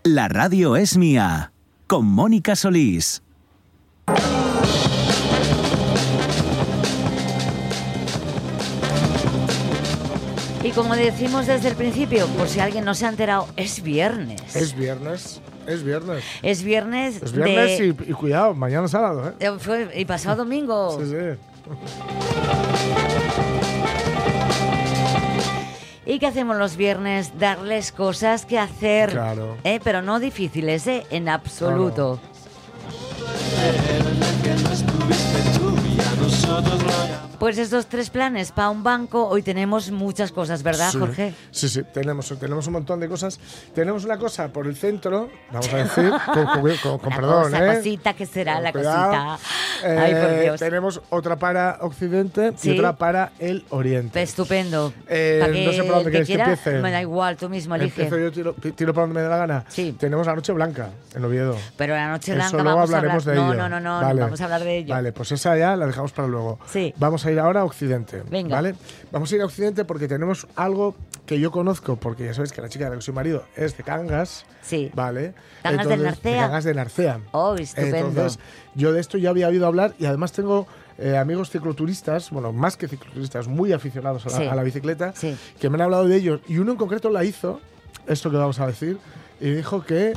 Speaker 1: La radio es mía. Con Mónica Solís.
Speaker 2: Y como decimos desde el principio, por si alguien no se ha enterado, es viernes.
Speaker 3: Es viernes. Es viernes.
Speaker 2: Es viernes.
Speaker 3: Es viernes
Speaker 2: de-
Speaker 3: y, y cuidado, mañana sábado, ¿eh?
Speaker 2: eh, fue- y pasado domingo.
Speaker 3: Sí, sí. (laughs)
Speaker 2: ¿Y qué hacemos los viernes? Darles cosas que hacer.
Speaker 3: Claro.
Speaker 2: ¿eh? Pero no difíciles, ¿eh? En absoluto. Pues estos tres planes para un banco, hoy tenemos muchas cosas, ¿verdad,
Speaker 3: Sí.
Speaker 2: Jorge?
Speaker 3: Sí, sí, tenemos, tenemos un montón de cosas. Tenemos una cosa por el centro, vamos a decir, (laughs) con, con-
Speaker 2: La
Speaker 3: perdón,
Speaker 2: cosa,
Speaker 3: ¿eh?
Speaker 2: cosita que será la
Speaker 3: Cuidado.
Speaker 2: cosita. Ay, por
Speaker 3: Eh,
Speaker 2: Dios.
Speaker 3: Tenemos otra para Occidente
Speaker 2: Sí.
Speaker 3: y otra para el Oriente.
Speaker 2: Estupendo.
Speaker 3: Eh, no sé por dónde que
Speaker 2: quiera,
Speaker 3: empiece.
Speaker 2: Me da igual, tú mismo elige.
Speaker 3: Empiezo yo, tiro, tiro por donde me dé la gana.
Speaker 2: Sí.
Speaker 3: Tenemos la Noche Blanca en Oviedo.
Speaker 2: Pero la noche
Speaker 3: Eso
Speaker 2: blanca
Speaker 3: luego
Speaker 2: vamos a hablar.
Speaker 3: hablaremos de
Speaker 2: no,
Speaker 3: ello.
Speaker 2: no, no, no,
Speaker 3: Vale.
Speaker 2: vamos a hablar de ello.
Speaker 3: Vale, pues esa ya la dejamos para luego.
Speaker 2: Sí.
Speaker 3: Vamos a ir ahora a Occidente.
Speaker 2: Venga.
Speaker 3: ¿Vale? Vamos a ir a Occidente porque tenemos algo que yo conozco, porque ya sabéis que la chica de la que soy marido es de Cangas.
Speaker 2: Sí.
Speaker 3: ¿Vale?
Speaker 2: Cangas de
Speaker 3: Entonces,
Speaker 2: Narcea.
Speaker 3: Cangas de Narcea.
Speaker 2: Oh, estupendo.
Speaker 3: Entonces, yo de esto ya había oído hablar y además tengo eh, amigos cicloturistas, bueno, más que cicloturistas, muy aficionados a la,
Speaker 2: Sí.
Speaker 3: a la bicicleta,
Speaker 2: Sí.
Speaker 3: que me han hablado de ellos. Y uno en concreto la hizo, esto que vamos a decir, y dijo que.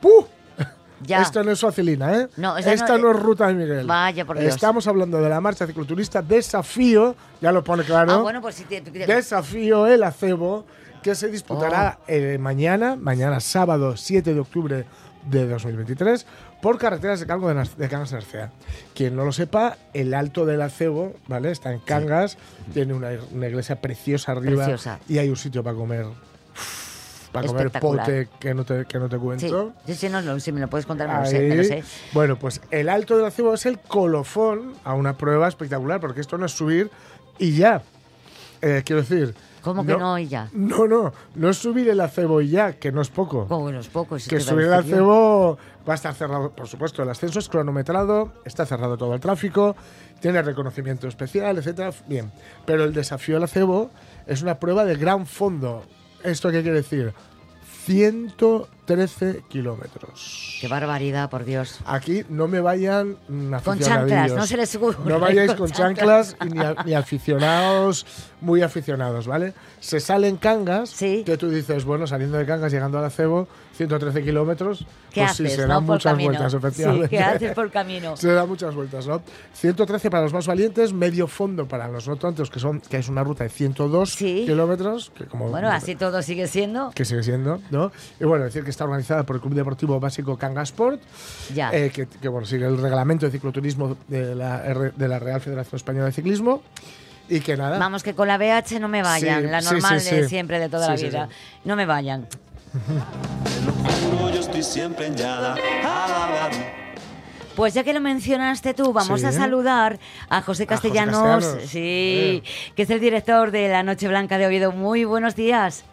Speaker 3: ¡Puh!
Speaker 2: Ya.
Speaker 3: Esto no es Facilina, ¿eh?
Speaker 2: No,
Speaker 3: Esta
Speaker 2: no-
Speaker 3: no, es Ruta de Miguel.
Speaker 2: Vaya, por Dios.
Speaker 3: Estamos hablando de la marcha cicloturista Desafío, ya lo pone claro.
Speaker 2: Ah, bueno, pues si te,
Speaker 3: Desafío El Acebo, que se disputará
Speaker 2: Oh.
Speaker 3: eh, mañana, mañana sábado 7 de octubre de 2023, por carreteras de Cangas de, Cangas de Narcea. Quien no lo sepa, el Alto del Acebo, ¿vale? Está en Cangas, tiene una, una iglesia preciosa arriba
Speaker 2: Preciosa.
Speaker 3: y hay un sitio para comer. Para comer pote que no te, que no te
Speaker 2: Sí,
Speaker 3: cuento.
Speaker 2: sí, sí, no, no, si me lo puedes contar, me lo sé, me lo sé.
Speaker 3: Bueno, pues el alto del acebo es el colofón a una prueba espectacular, porque esto no es subir y ya. Eh, quiero decir.
Speaker 2: ¿Cómo que no y ya?
Speaker 3: No, no, no es subir el acebo y ya, que no es poco.
Speaker 2: Como los pocos.
Speaker 3: que
Speaker 2: te iba a
Speaker 3: subir el acebo va a estar cerrado, por supuesto, el ascenso es cronometrado, está cerrado todo el tráfico, tiene reconocimiento especial, etcétera. Bien, pero el desafío del acebo es una prueba de gran fondo. ¿Esto qué quiere decir? 113 kilómetros.
Speaker 2: Qué barbaridad, por Dios.
Speaker 3: Aquí no me vayan mm,
Speaker 2: Con chanclas, no se les ocurra
Speaker 3: No vayáis
Speaker 2: con
Speaker 3: con chanclas, ni, a- ni aficionados, muy aficionados, ¿vale? Se sale en Cangas,
Speaker 2: Sí.
Speaker 3: que tú dices, bueno, saliendo de Cangas, llegando al acebo, 113 kilómetros,
Speaker 2: ¿Qué
Speaker 3: pues
Speaker 2: haces,
Speaker 3: sí, se dan muchas vueltas,
Speaker 2: Sí,
Speaker 3: efectivamente.
Speaker 2: ¿qué haces por (laughs) camino?
Speaker 3: Se dan muchas vueltas, ¿no? 113 para los más valientes, medio fondo para los no tontos, que son que es una ruta de 102
Speaker 2: Sí.
Speaker 3: kilómetros, que como
Speaker 2: Bueno, así todo sigue siendo.
Speaker 3: que sigue siendo, ¿no? Y bueno, decir que está organizada por el Club Deportivo Básico Cangasport,
Speaker 2: Ya.
Speaker 3: eh, que, que, bueno, sigue el reglamento de cicloturismo de la, de la Real Federación Española de Ciclismo. Y que nada.
Speaker 2: Vamos, que con la BH no me vayan,
Speaker 3: Sí,
Speaker 2: la
Speaker 3: sí,
Speaker 2: normal
Speaker 3: sí,
Speaker 2: de
Speaker 3: sí.
Speaker 2: siempre, de toda
Speaker 3: Sí,
Speaker 2: la
Speaker 3: sí,
Speaker 2: vida.
Speaker 3: sí.
Speaker 2: No me vayan.
Speaker 6: Juro, yo estoy siempre en Yada.
Speaker 2: Pues ya que lo mencionaste tú, vamos
Speaker 3: Sí.
Speaker 2: a saludar a José
Speaker 3: A José
Speaker 2: Castellanos,
Speaker 3: Castellanos.
Speaker 2: sí, que es el director de la Noche Blanca de Oviedo. Muy buenos días.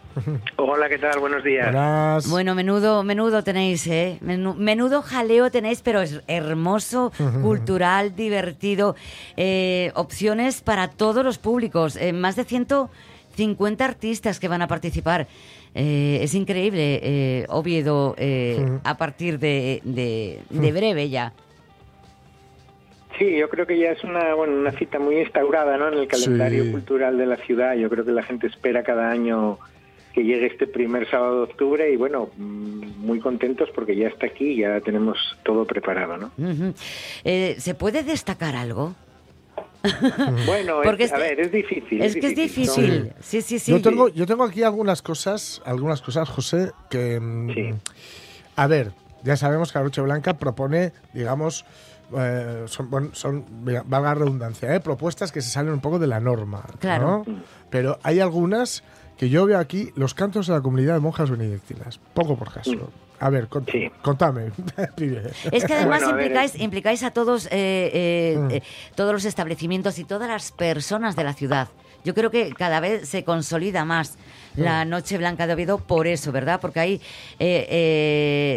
Speaker 7: Hola, ¿qué tal? Buenos días.
Speaker 3: Buenas.
Speaker 2: Bueno, menudo, menudo tenéis, ¿eh? Menudo jaleo tenéis, pero es hermoso, cultural, divertido. Eh, opciones para todos los públicos. Eh, más de 150 artistas que van a participar. Eh, es increíble, eh, Oviedo, eh, a partir de, de- de breve ya.
Speaker 7: Sí, yo creo que ya es una, bueno, una cita muy instaurada ¿no? en el calendario
Speaker 3: Sí.
Speaker 7: cultural de la ciudad. Yo creo que la gente espera cada año que llegue este primer sábado de octubre y bueno, muy contentos porque ya está aquí, ya tenemos todo preparado, ¿no?
Speaker 2: Eh, ¿Se puede destacar algo? (laughs)
Speaker 7: Bueno,
Speaker 2: Porque
Speaker 7: es, a ver, es difícil.
Speaker 2: Es que es difícil. Sí, sí, sí.
Speaker 3: yo, tengo, yo tengo aquí algunas cosas, algunas cosas, José, que. mm,
Speaker 7: Sí.
Speaker 3: A ver, ya sabemos que la Noche Blanca propone, digamos, eh, son, bueno, son, valga la redundancia, ¿eh? propuestas que se salen un poco de la norma.
Speaker 2: Claro.
Speaker 3: ¿no? Pero hay algunas que yo veo aquí, los cantos de la comunidad de monjas benedictinas. Poco por caso. A ver, cont-
Speaker 7: Sí.
Speaker 3: contame. (laughs)
Speaker 2: Es que además
Speaker 7: Bueno, a ver,
Speaker 2: implicáis, implicáis a todos, eh, eh,
Speaker 3: Mm.
Speaker 2: eh, todos los establecimientos y todas las personas de la ciudad. Yo creo que cada vez se consolida más la
Speaker 3: Mm.
Speaker 2: Noche Blanca de Oviedo por eso, ¿verdad? Porque ahí eh,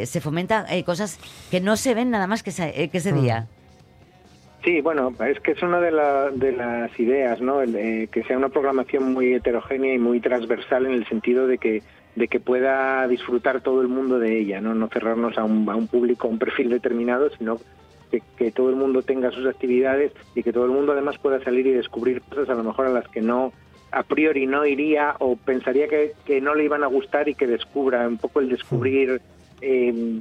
Speaker 2: eh, se fomentan eh, cosas que no se ven nada más que, ese- que ese
Speaker 3: Mm.
Speaker 2: día.
Speaker 7: Sí, bueno, es que es una de, la- de las ideas, ¿no? El, eh, que sea una programación muy heterogénea y muy transversal en el sentido de que de que pueda disfrutar todo el mundo de ella, no no cerrarnos a un, a un público, a un perfil determinado, sino que, que todo el mundo tenga sus actividades y que todo el mundo además pueda salir y descubrir cosas a lo mejor a las que no a priori no iría o pensaría que, que no le iban a gustar y que descubra un poco el descubrir eh,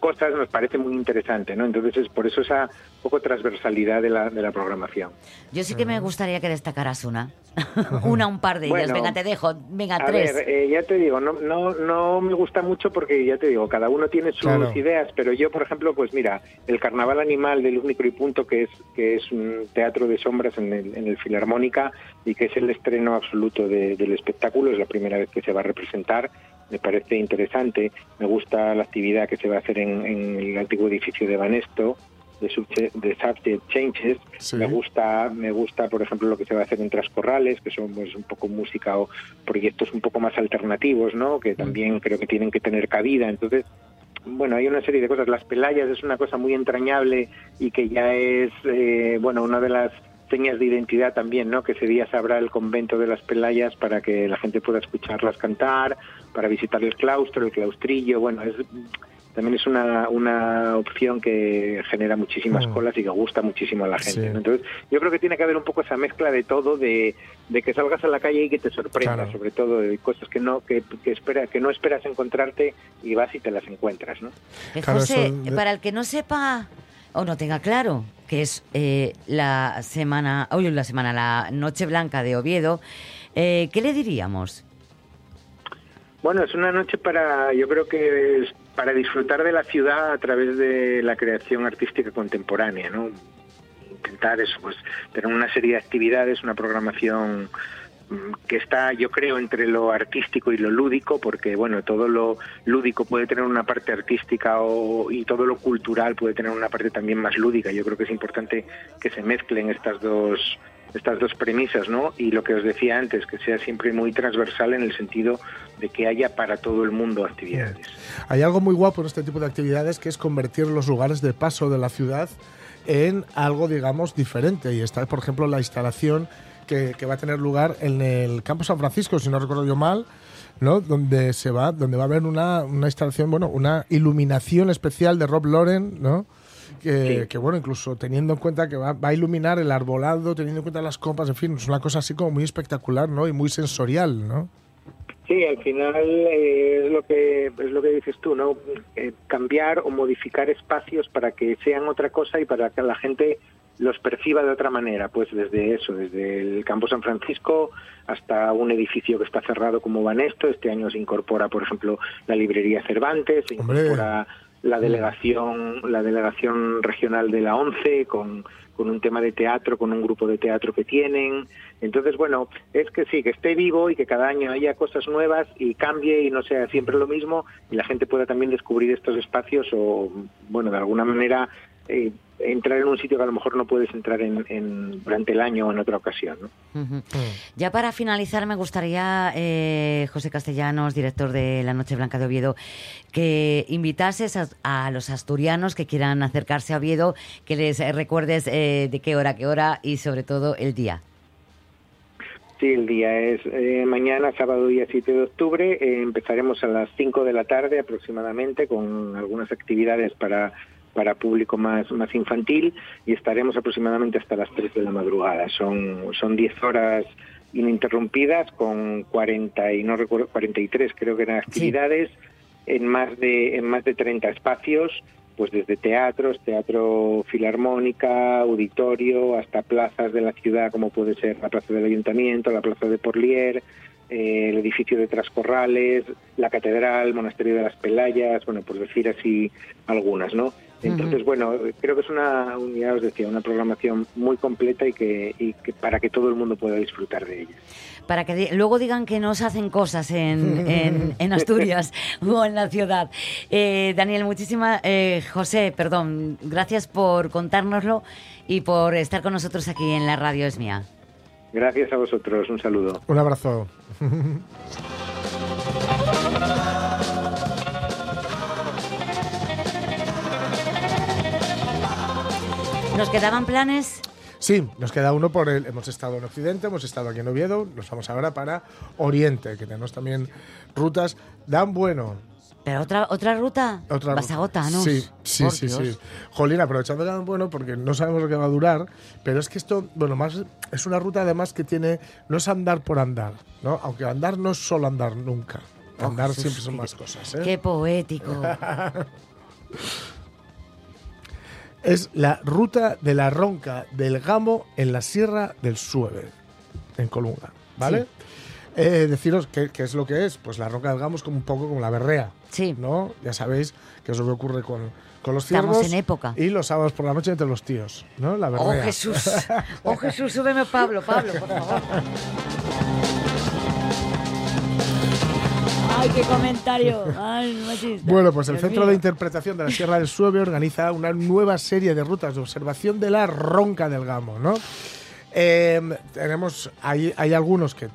Speaker 7: cosas nos parece muy interesante, ¿no? Entonces es por eso esa poco transversalidad de la, de la programación.
Speaker 2: Yo sí que me gustaría que destacaras una. (laughs) una, un par de ellas.
Speaker 7: Bueno,
Speaker 2: venga, te dejo. Venga,
Speaker 7: A
Speaker 2: tres.
Speaker 7: ver, eh, ya te digo, no, no, no me gusta mucho porque ya te digo, cada uno tiene sus
Speaker 3: Claro.
Speaker 7: ideas, pero yo, por ejemplo, pues mira, el Carnaval Animal del Único y Punto, que es que es un teatro de sombras en el, en el Filarmónica y que es el estreno absoluto de- del espectáculo, es la primera vez que se va a representar, me parece interesante, me gusta la actividad que se va a hacer en, en el antiguo edificio de Banesto, de, subje- de Subject Changes,
Speaker 3: Sí.
Speaker 7: me gusta me gusta por ejemplo lo que se va a hacer en Trascorrales que son pues un poco música o proyectos un poco más alternativos no que también creo que tienen que tener cabida. Entonces bueno hay una serie de cosas. Las pelayas es una cosa muy entrañable y que ya es eh, bueno una de las señas de identidad también no que ese día se abra el convento de las pelayas para que la gente pueda escucharlas cantar para visitar el claustro el claustrillo bueno es también es una, una opción que genera muchísimas
Speaker 3: Mm.
Speaker 7: colas y que gusta muchísimo a la gente.
Speaker 3: Sí.
Speaker 7: ¿no? Entonces, yo creo que tiene que haber un poco esa mezcla de todo, de, de que salgas a la calle y que te sorprenda,
Speaker 3: Claro.
Speaker 7: sobre todo de cosas que no que, que espera que no esperas encontrarte y vas y te las encuentras, ¿no?
Speaker 2: Eh,
Speaker 3: Claro,
Speaker 2: José, para el que no sepa o no tenga claro que es eh, la semana, hoy la semana, la Noche Blanca de Oviedo, eh, ¿qué le diríamos?
Speaker 7: Bueno, es una noche para, yo creo que es para disfrutar de la ciudad a través de la creación artística contemporánea, ¿no? Intentar eso, pues tener una serie de actividades, una programación que está, yo creo, entre lo artístico y lo lúdico, porque bueno, todo lo lúdico puede tener una parte artística o, y todo lo cultural puede tener una parte también más lúdica. Yo creo que es importante que se mezclen estas dos estas dos premisas, ¿no? Y lo que os decía antes, que sea siempre muy transversal en el sentido de que haya para todo el mundo actividades.
Speaker 3: Hay algo muy guapo en este tipo de actividades que es convertir los lugares de paso de la ciudad en algo, digamos, diferente. Y está, por ejemplo, la instalación que, que va a tener lugar en el Campo San Francisco, si no recuerdo yo mal, ¿no? Donde se va, donde va a haber una, una instalación, bueno, una iluminación especial de Rob Loren, ¿no? Que,
Speaker 7: Sí.
Speaker 3: que, bueno, incluso teniendo en cuenta que va, va a iluminar el arbolado, teniendo en cuenta las copas, en fin, es una cosa así como muy espectacular, ¿no? Y muy sensorial, ¿no?
Speaker 7: Sí, al final eh, es lo que es lo que dices tú, ¿no? Eh, cambiar o modificar espacios para que sean otra cosa y para que la gente los perciba de otra manera, pues desde eso, desde el Campo San Francisco hasta un edificio que está cerrado como Banesto. Este año se incorpora, por ejemplo, la librería Cervantes, se
Speaker 3: Hombre.
Speaker 7: incorpora la delegación, la delegación regional de la ONCE con, con un tema de teatro, con un grupo de teatro que tienen. Entonces, bueno, es que sí, que esté vivo y que cada año haya cosas nuevas y cambie y no sea siempre lo mismo y la gente pueda también descubrir estos espacios o, bueno, de alguna manera eh, entrar en un sitio que a lo mejor no puedes entrar en, en- durante el año o en otra ocasión, ¿no?
Speaker 2: Ujú. Ya para finalizar, me gustaría, eh, José Castellanos, director de La Noche Blanca de Oviedo, que invitases a, a los asturianos que quieran acercarse a Oviedo, que les eh, recuerdes eh, de qué hora, qué hora y sobre todo el día.
Speaker 7: Sí, el día es eh, mañana, sábado día 7 de octubre. Eh, empezaremos a las 5 de la tarde aproximadamente con algunas actividades para, para público más, más infantil y estaremos aproximadamente hasta las 3 de la madrugada. Son, son 10 horas ininterrumpidas con 40 y no recuerdo 43 creo que eran actividades en más de en más de 30 espacios pues desde teatros, teatro filarmónica, auditorio, hasta plazas de la ciudad, como puede ser la plaza del ayuntamiento, la plaza de Porlier, eh, el edificio de Trascorrales, la catedral, el monasterio de las Pelayas, bueno, por decir así algunas, ¿no? Entonces, bueno, creo que es una, un- ya os decía, una programación muy completa y que, y que para que todo el mundo pueda disfrutar de ella.
Speaker 2: Para que di- luego digan que no se hacen cosas en, en- (laughs) en Asturias o en la ciudad. Eh, Daniel, muchísimas, eh, José, perdón, gracias por contárnoslo y por estar con nosotros aquí en la radio Es Mía.
Speaker 7: Gracias a vosotros, un saludo.
Speaker 3: Un abrazo. (laughs)
Speaker 2: ¿Nos quedaban planes?
Speaker 3: Sí, nos queda uno por el. Hemos estado en Occidente, hemos estado aquí en Oviedo, nos vamos ahora para Oriente, que tenemos también rutas. Dan bueno.
Speaker 2: ¿Pero otra, otra ruta?
Speaker 3: Otra
Speaker 2: ¿Vas a
Speaker 3: ruta.
Speaker 2: Gotanos?
Speaker 3: Sí, sí,
Speaker 2: Por
Speaker 3: sí,
Speaker 2: Dios.
Speaker 3: sí. Jolín, aprovechando que Dan bueno, porque no sabemos lo que va a durar, pero es que esto, bueno, más es una ruta además que tiene. No es andar por andar, ¿no? Aunque andar no es solo andar nunca. Andar
Speaker 2: Jesús,
Speaker 3: siempre son más cosas. ¿eh?
Speaker 2: Qué poético. (laughs)
Speaker 3: Es la ruta de la ronca del Gamo en la Sierra del Sueve, en Colunga. ¿Vale? Eh, deciros qué, qué es lo que es. Pues la ronca del Gamo es como un poco como la berrea.
Speaker 2: Sí.
Speaker 3: ¿No? Ya sabéis que es lo que ocurre con, con los
Speaker 2: Estamos
Speaker 3: ciervos.
Speaker 2: en época.
Speaker 3: Y los sábados por la noche entre los tíos. ¿No? La
Speaker 2: Oh
Speaker 3: berrea.
Speaker 2: Jesús, (laughs) oh Jesús, súbeme Pablo, Pablo, por favor. Qué comentario. Ay.
Speaker 3: Bueno, pues el
Speaker 2: Dios
Speaker 3: Centro
Speaker 2: mío.
Speaker 3: de Interpretación de la Sierra del Sueve organiza una nueva serie de rutas de observación de la ronca del Gamo, ¿no? Eh, tenemos, hay, hay algunos que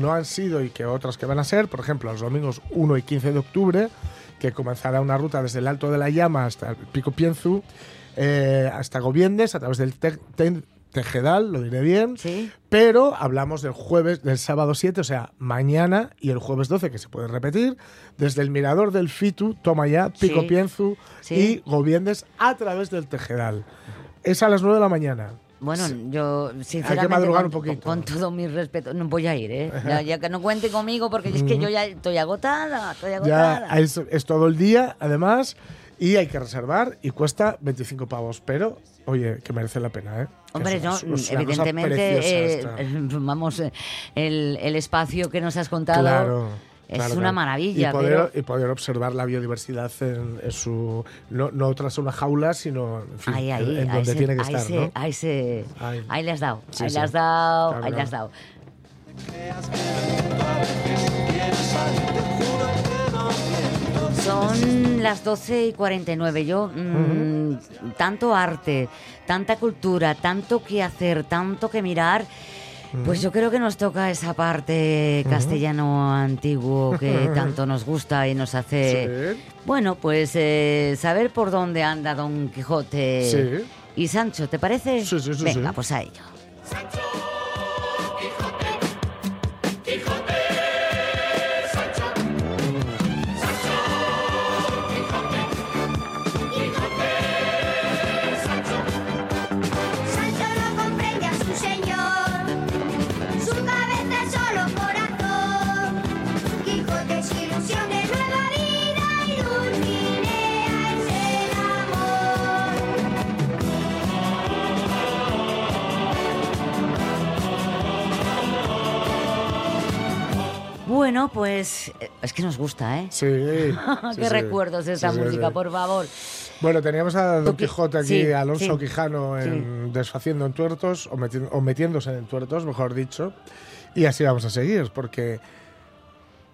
Speaker 3: no han sido y que otras que van a ser, por ejemplo, los domingos 1 y 15 de octubre, que comenzará una ruta desde el Alto de la Llama hasta el Pico Pienzu, eh, hasta Gobiendes, a través del Tejedal, lo diré bien,
Speaker 2: Sí.
Speaker 3: pero hablamos del jueves, del sábado 7, o sea, mañana y el jueves 12, que se puede repetir, desde el mirador del Fitu, toma ya, Pico
Speaker 2: Sí.
Speaker 3: Pienzu
Speaker 2: Sí.
Speaker 3: y Gobiendes a través del Tejedal. Es a las 9 de la mañana.
Speaker 2: Bueno, yo sinceramente
Speaker 3: madrugar
Speaker 2: con,
Speaker 3: un poquito.
Speaker 2: con todo mi respeto, no voy a ir, ¿eh? (laughs) Ya, ya que no cuente conmigo porque es que yo ya estoy agotada, estoy
Speaker 3: Ya
Speaker 2: agotada.
Speaker 3: es, es todo el día, además, y hay que reservar y cuesta 25 pavos, pero, oye, que merece la pena, ¿eh?
Speaker 2: Hombre, no,
Speaker 3: es cosa
Speaker 2: evidentemente, eh, (laughs) vamos, eh, el, el espacio que nos has contado
Speaker 3: Claro.
Speaker 2: es
Speaker 3: claro,
Speaker 2: una
Speaker 3: claro.
Speaker 2: maravilla.
Speaker 3: Y poder,
Speaker 2: pero
Speaker 3: y poder observar la biodiversidad en, en su. No, no tras una jaula, sino en, fin,
Speaker 2: ahí,
Speaker 3: en-
Speaker 2: ahí,
Speaker 3: en
Speaker 2: ahí,
Speaker 3: donde
Speaker 2: se-
Speaker 3: tiene que
Speaker 2: ahí,
Speaker 3: estar.
Speaker 2: se-
Speaker 3: ¿no?
Speaker 2: ahí se-
Speaker 3: Ahí.
Speaker 2: ahí le has dado,
Speaker 3: Sí,
Speaker 2: ahí
Speaker 3: sí.
Speaker 2: le has dado,
Speaker 3: Claro,
Speaker 2: ahí le has dado. Son las 12 y 49. Yo, mm, tanto arte, tanta cultura, tanto que hacer, tanto que mirar. Pues yo creo que nos toca esa parte castellano antiguo que (laughs) tanto nos gusta y nos hace...
Speaker 3: Sí.
Speaker 2: Bueno, pues eh, saber por dónde anda Don Quijote
Speaker 3: Sí.
Speaker 2: y Sancho, ¿te parece?
Speaker 3: Sí, sí, sí,
Speaker 2: Venga,
Speaker 3: sí.
Speaker 2: pues a ello.
Speaker 8: Sancho
Speaker 2: Bueno, pues eh, es que nos gusta, ¿eh?
Speaker 3: Sí. (laughs) sí,
Speaker 2: Qué
Speaker 3: sí.
Speaker 2: recuerdos de esta
Speaker 3: Sí, sí,
Speaker 2: música, por favor.
Speaker 3: Bueno, teníamos a Don Quijote aquí, Alonso. Quijano, en, desfaciendo en tuertos, o, meti- o metiéndose en tuertos, mejor dicho. Y así vamos a seguir, porque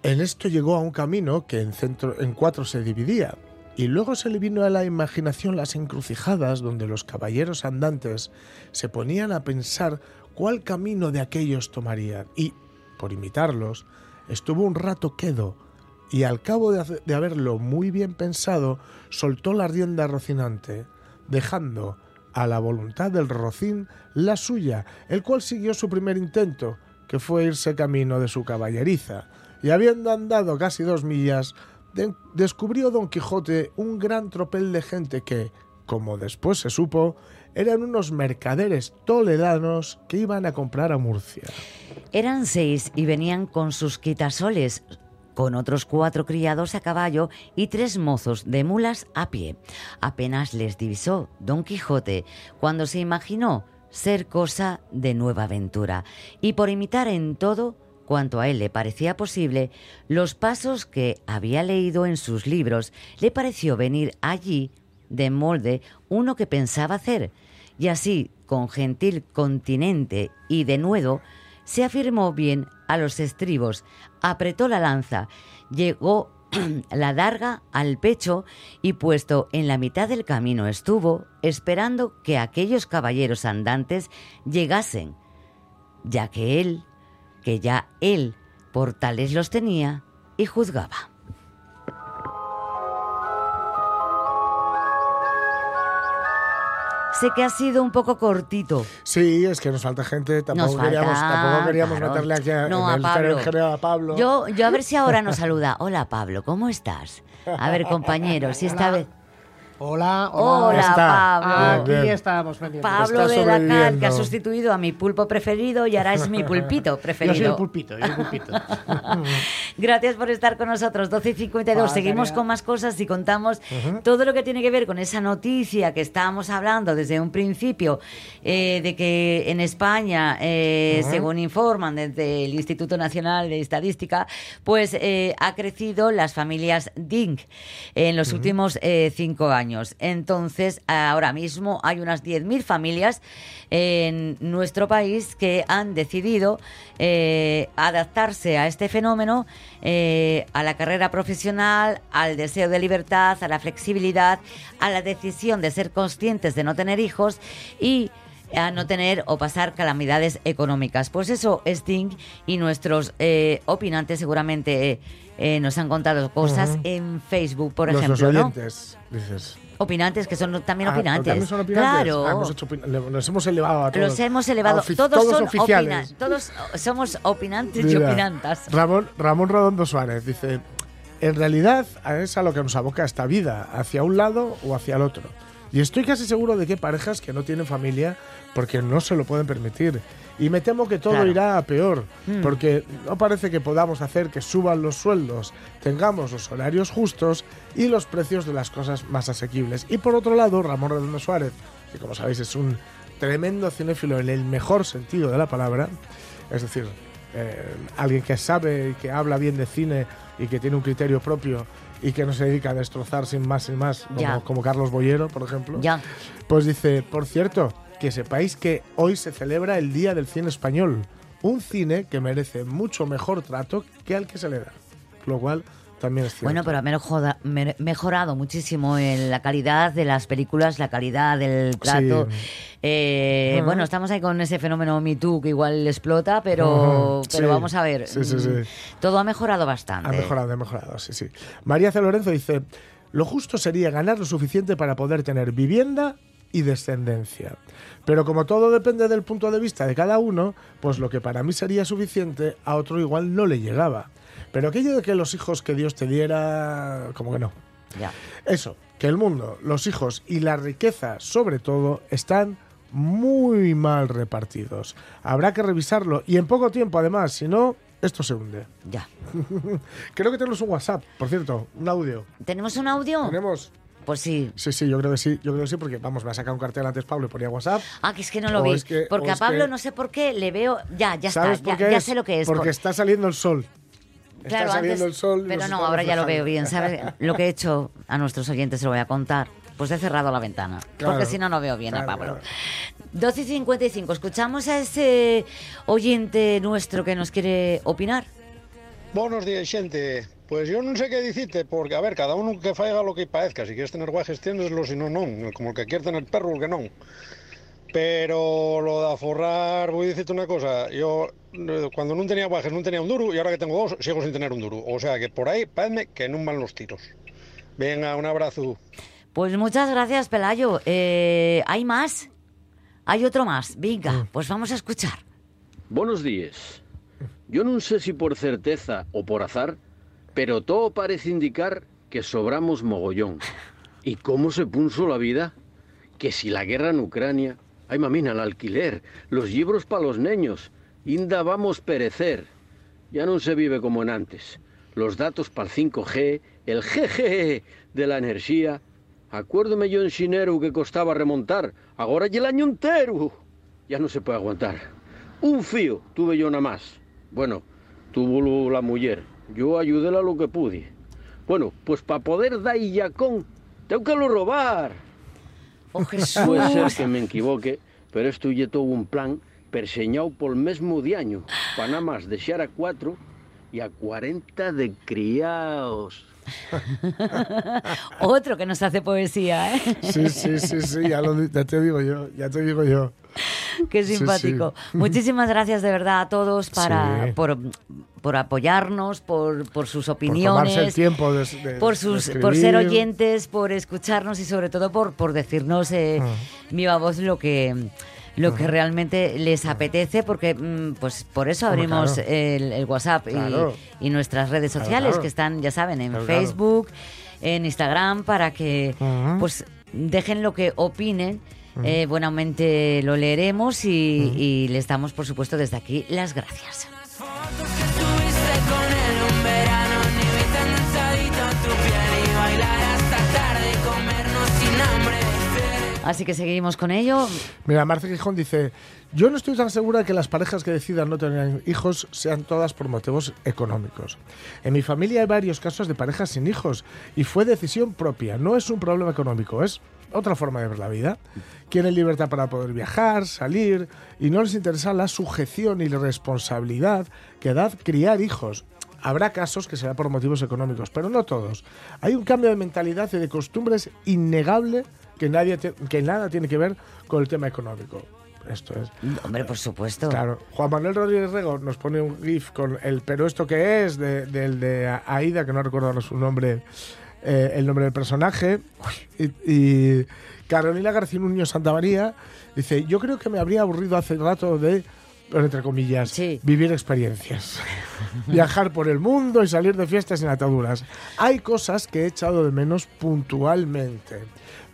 Speaker 3: en esto llegó a un camino que en, centro, en cuatro se dividía. Y luego se le vino a la imaginación las encrucijadas donde los caballeros andantes se ponían a pensar cuál camino de aquellos tomarían. Y, por imitarlos, estuvo un rato quedo y al cabo de, haberlo muy bien pensado, soltó la rienda rocinante, dejando a la voluntad del rocín la suya, el cual siguió su primer intento, que fue irse camino de su caballeriza, y habiendo andado casi dos millas, de- descubrió Don Quijote un gran tropel de gente que, como después se supo, eran unos mercaderes toledanos que iban a comprar a Murcia.
Speaker 2: Eran seis y venían con sus quitasoles, con otros cuatro criados a caballo y tres mozos de mulas a pie. Apenas les divisó Don Quijote cuando se imaginó ser cosa de nueva aventura y por imitar en todo cuanto a él le parecía posible, los pasos que había leído en sus libros, le pareció venir allí de molde uno que pensaba hacer, y así, con gentil continente y denuedo, se afirmó bien a los estribos, apretó la lanza, llegó (clears throat) la darga al pecho y puesto en la mitad del camino estuvo, esperando que aquellos caballeros andantes llegasen, ya que él, que ya él por tales los tenía y juzgaba. Sé que ha sido un poco cortito.
Speaker 3: Sí, es que nos falta gente, tampoco
Speaker 2: Nos falta,
Speaker 3: queríamos, tampoco queríamos
Speaker 2: claro.
Speaker 3: meterle aquí a,
Speaker 2: No,
Speaker 3: en
Speaker 2: a
Speaker 3: el
Speaker 2: Pablo.
Speaker 3: berenjenal a Pablo.
Speaker 2: Yo, yo a ver si ahora nos (laughs) saluda. Hola Pablo, ¿cómo estás? A ver, compañero, si esta vez.
Speaker 9: Hola,
Speaker 2: Hola,
Speaker 3: está.
Speaker 2: Pablo.
Speaker 9: Aquí
Speaker 3: Bien, bien.
Speaker 9: estamos pendientes.
Speaker 2: Pablo
Speaker 3: Está
Speaker 2: de Dakar, que ha sustituido a mi pulpo preferido y ahora es mi pulpito (laughs)
Speaker 9: Yo
Speaker 2: preferido.
Speaker 9: soy el pulpito, yo el pulpito. (laughs)
Speaker 2: Gracias por estar con nosotros. 12 y 52.
Speaker 9: Ah,
Speaker 2: Seguimos con más cosas y contamos todo lo que tiene que ver con esa noticia que estábamos hablando desde un principio, eh, de que en España, eh, según informan desde el Instituto Nacional de Estadística, pues eh, ha crecido las familias DINC en los últimos eh, cinco años. Entonces, ahora mismo hay unas 10.000 familias en nuestro país que han decidido eh, adaptarse a este fenómeno, eh, a la carrera profesional, al deseo de libertad, a la flexibilidad, a la decisión de ser conscientes de no tener hijos y a no tener o pasar calamidades económicas. Pues eso, Sting y nuestros eh, opinantes seguramente eh, nos han contado cosas en Facebook, por
Speaker 3: Los, los
Speaker 2: ejemplo, ¿no?
Speaker 3: dices.
Speaker 2: Opinantes, que son también
Speaker 3: Ah,
Speaker 2: opinantes.
Speaker 3: ¿también son opinantes?
Speaker 2: Claro.
Speaker 3: Ah, hemos hecho opin- le- nos hemos elevado a todos.
Speaker 2: Los hemos elevado. Todos, son
Speaker 3: oficiales.
Speaker 2: Todos somos opinantes y
Speaker 3: Mira,
Speaker 2: opinantas.
Speaker 3: Ramón, Ramón Redondo Suárez dice, en realidad es a lo que nos aboca esta vida, hacia un lado o hacia el otro. Y estoy casi seguro de que hay parejas que no tienen familia porque no se lo pueden permitir. Y me temo que todo
Speaker 2: Claro.
Speaker 3: irá a peor,
Speaker 2: Mm.
Speaker 3: porque no parece que podamos hacer que suban los sueldos, tengamos los horarios justos y los precios de las cosas más asequibles. Y por otro lado, Ramón Redondo Suárez, que como sabéis es un tremendo cinéfilo en el mejor sentido de la palabra, es decir, eh, alguien que sabe y que habla bien de cine y que tiene un criterio propio y que no se dedica a destrozar sin más sin más,
Speaker 2: Ya.
Speaker 3: como Carlos Boyero, por ejemplo.
Speaker 2: Ya.
Speaker 3: Pues dice, por cierto, que sepáis que hoy se celebra el Día del Cine Español, un cine que merece mucho mejor trato que al que se le da. Lo cual también es cierto.
Speaker 2: Bueno, pero ha mejorado muchísimo en la calidad de las películas, la calidad del trato. Eh. Bueno, estamos ahí con ese fenómeno Me Too que igual explota, pero, pero
Speaker 3: sí.
Speaker 2: vamos a ver.
Speaker 3: Sí, sí, sí.
Speaker 2: mm, Todo ha mejorado bastante.
Speaker 3: Ha mejorado, ha mejorado, sí, sí. María C. Lorenzo dice, lo justo sería ganar lo suficiente para poder tener vivienda y descendencia. Pero como todo depende del punto de vista de cada uno, pues lo que para mí sería suficiente, a otro igual no le llegaba. Pero aquello de que los hijos que Dios te diera, como que no.
Speaker 2: Ya.
Speaker 3: Eso, que el mundo, los hijos y la riqueza, sobre todo, están muy mal repartidos. Habrá que revisarlo y en poco tiempo, además, si no, esto se hunde.
Speaker 2: Ya. (laughs)
Speaker 3: Creo que tenemos un WhatsApp, por cierto, un audio.
Speaker 2: ¿Tenemos un audio?
Speaker 3: ¿Tenemos?
Speaker 2: Pues sí.
Speaker 3: Sí, sí, yo creo que sí, yo creo que sí, porque vamos, me ha sacado un cartel antes Pablo y ponía WhatsApp.
Speaker 2: Ah, que es que no lo vi.
Speaker 3: es que-
Speaker 2: Porque a Pablo
Speaker 3: que-
Speaker 2: no sé por qué le veo. Ya, ya está.
Speaker 3: ¿Sabes por
Speaker 2: Ya,
Speaker 3: qué
Speaker 2: ya
Speaker 3: es?
Speaker 2: sé lo que es.
Speaker 3: Porque
Speaker 2: por-
Speaker 3: está saliendo el sol.
Speaker 2: Claro,
Speaker 3: está saliendo
Speaker 2: antes-
Speaker 3: el sol.
Speaker 2: Pero no, ahora ya lo veo bien. ¿Sabes? (laughs) Lo que he hecho a nuestros oyentes se lo voy a contar. Pues he cerrado la ventana.
Speaker 3: Claro.
Speaker 2: porque si no, no veo bien a Pablo.
Speaker 3: claro.
Speaker 2: 12 y 55. Escuchamos a ese oyente nuestro que nos quiere opinar.
Speaker 10: Buenos días, xente. Pues yo non sei que dicite, porque, a ver, cada uno que faiga lo que parezca. Si quieres tener guajes, tiéndeslo, si no, non. Como el que quiere tener perro, el que non. Pero lo de aforrar, voy a decirte una cosa. Yo, eh, cuando no tenía guajes, no tenía un duro, y ahora que tengo dos, sigo sin tener un duro. O sea que por ahí, parece que no van los tiros. Venga, un abrazo.
Speaker 2: Pues muchas gracias, Pelayo. Eh, ¿Hay más? Hay otro más. Venga, pues vamos a escuchar.
Speaker 11: Buenos días. Yo no sé si por certeza o por azar, pero todo parece indicar que sobramos mogollón. ¿Y cómo se puso la vida? Que si la guerra en Ucrania, ay mamina, el alquiler, los libros para los niños, inda vamos perecer. Ya no se vive como en antes. Los datos para el 5G, el GG de la energía. Acuérdome yo en Xineru que costaba remontar, ahora ya el año entero. Ya no se puede aguantar. Un fío tuve yo nada más. Bueno, tuvo la mujer. Yo ayudéla lo que pude. Bueno, pues para poder dar yacón, tengo que lo robar.
Speaker 2: Oh, Jesús.
Speaker 11: Puede ser que me equivoque, pero esto ya todo un plan perseñado por el mismo diaño, para nada más desear a cuatro y a 40 de criados. (laughs)
Speaker 2: Otro que nos hace poesía, ¿eh?
Speaker 3: Sí, sí, sí, sí, ya, lo ya te digo yo, ya te digo yo. (laughs)
Speaker 2: Qué simpático.
Speaker 3: sí.
Speaker 2: Muchísimas gracias de verdad a todos para,
Speaker 3: Sí.
Speaker 2: por, por apoyarnos, por, por sus
Speaker 3: Por tomarse el
Speaker 2: opiniones.
Speaker 3: tiempo de, de-
Speaker 2: por
Speaker 3: de
Speaker 2: sus por ser oyentes, por escucharnos y sobre todo por, por decirnos eh,
Speaker 3: Ah.
Speaker 2: viva voz lo que lo que realmente les apetece porque mm, pues por eso abrimos
Speaker 3: claro.
Speaker 2: el, el WhatsApp y-
Speaker 3: Claro.
Speaker 2: y, nuestras redes sociales
Speaker 3: claro.
Speaker 2: que están ya saben en. Facebook en Instagram para que pues dejen lo que opinen. Eh, buenamente lo leeremos y, y les damos, por supuesto, desde aquí las gracias. Así que seguimos con ello.
Speaker 3: Mira, Marce Gijón dice, yo no estoy tan segura de que las parejas que decidan no tener hijos sean todas por motivos económicos. En mi familia hay varios casos de parejas sin hijos y fue decisión propia, no es un problema económico, es otra forma de ver la vida. Quieren libertad para poder viajar, salir y no les interesa la sujeción y la responsabilidad que da criar hijos. Habrá casos que será por motivos económicos, pero no todos. Hay un cambio de mentalidad y de costumbres innegable que, nadie te- que nada tiene que ver con el tema económico. Esto es.
Speaker 2: Hombre, por supuesto.
Speaker 3: Claro. Juan Manuel Rodríguez Rego nos pone un GIF con el pero esto que es de- del de Aida, que no recuerdo su nombre, eh, el nombre del personaje. Y, y Carolina García Nuño Santa María dice: Yo creo que me habría aburrido hace rato de, entre comillas, vivir experiencias. (laughs) Viajar por el mundo y salir de fiestas sin ataduras. Hay cosas que he echado de menos puntualmente,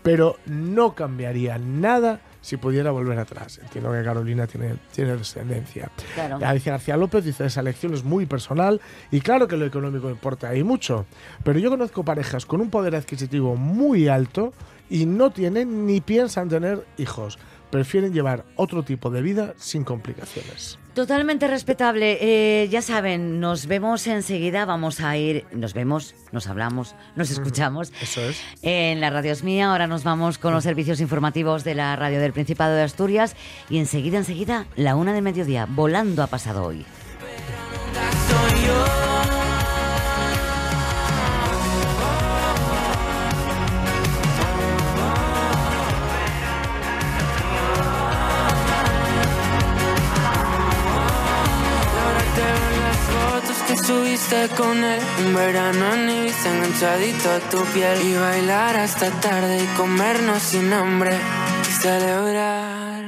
Speaker 3: pero no cambiaría nada si pudiera volver atrás. Entiendo que Carolina tiene, tiene descendencia.
Speaker 2: Claro.
Speaker 3: Alicia García López dice, esa elección es muy personal y claro que lo económico importa y mucho, pero yo conozco parejas con un poder adquisitivo muy alto y no tienen ni piensan tener hijos. Prefieren llevar otro tipo de vida sin complicaciones.
Speaker 2: Totalmente respetable. Eh, ya saben, nos vemos enseguida. Vamos a ir, nos vemos, nos hablamos, nos escuchamos.
Speaker 3: Eso es.
Speaker 2: En la radio es mía. Ahora nos vamos con los servicios informativos de la radio del Principado de Asturias. Y enseguida, enseguida, la una de mediodía. Volando ha pasado hoy.
Speaker 5: Subiste con él. Un verano en Ibiza enganchadito a tu piel. Y bailar hasta tarde y comernos sin hambre. Y celebrar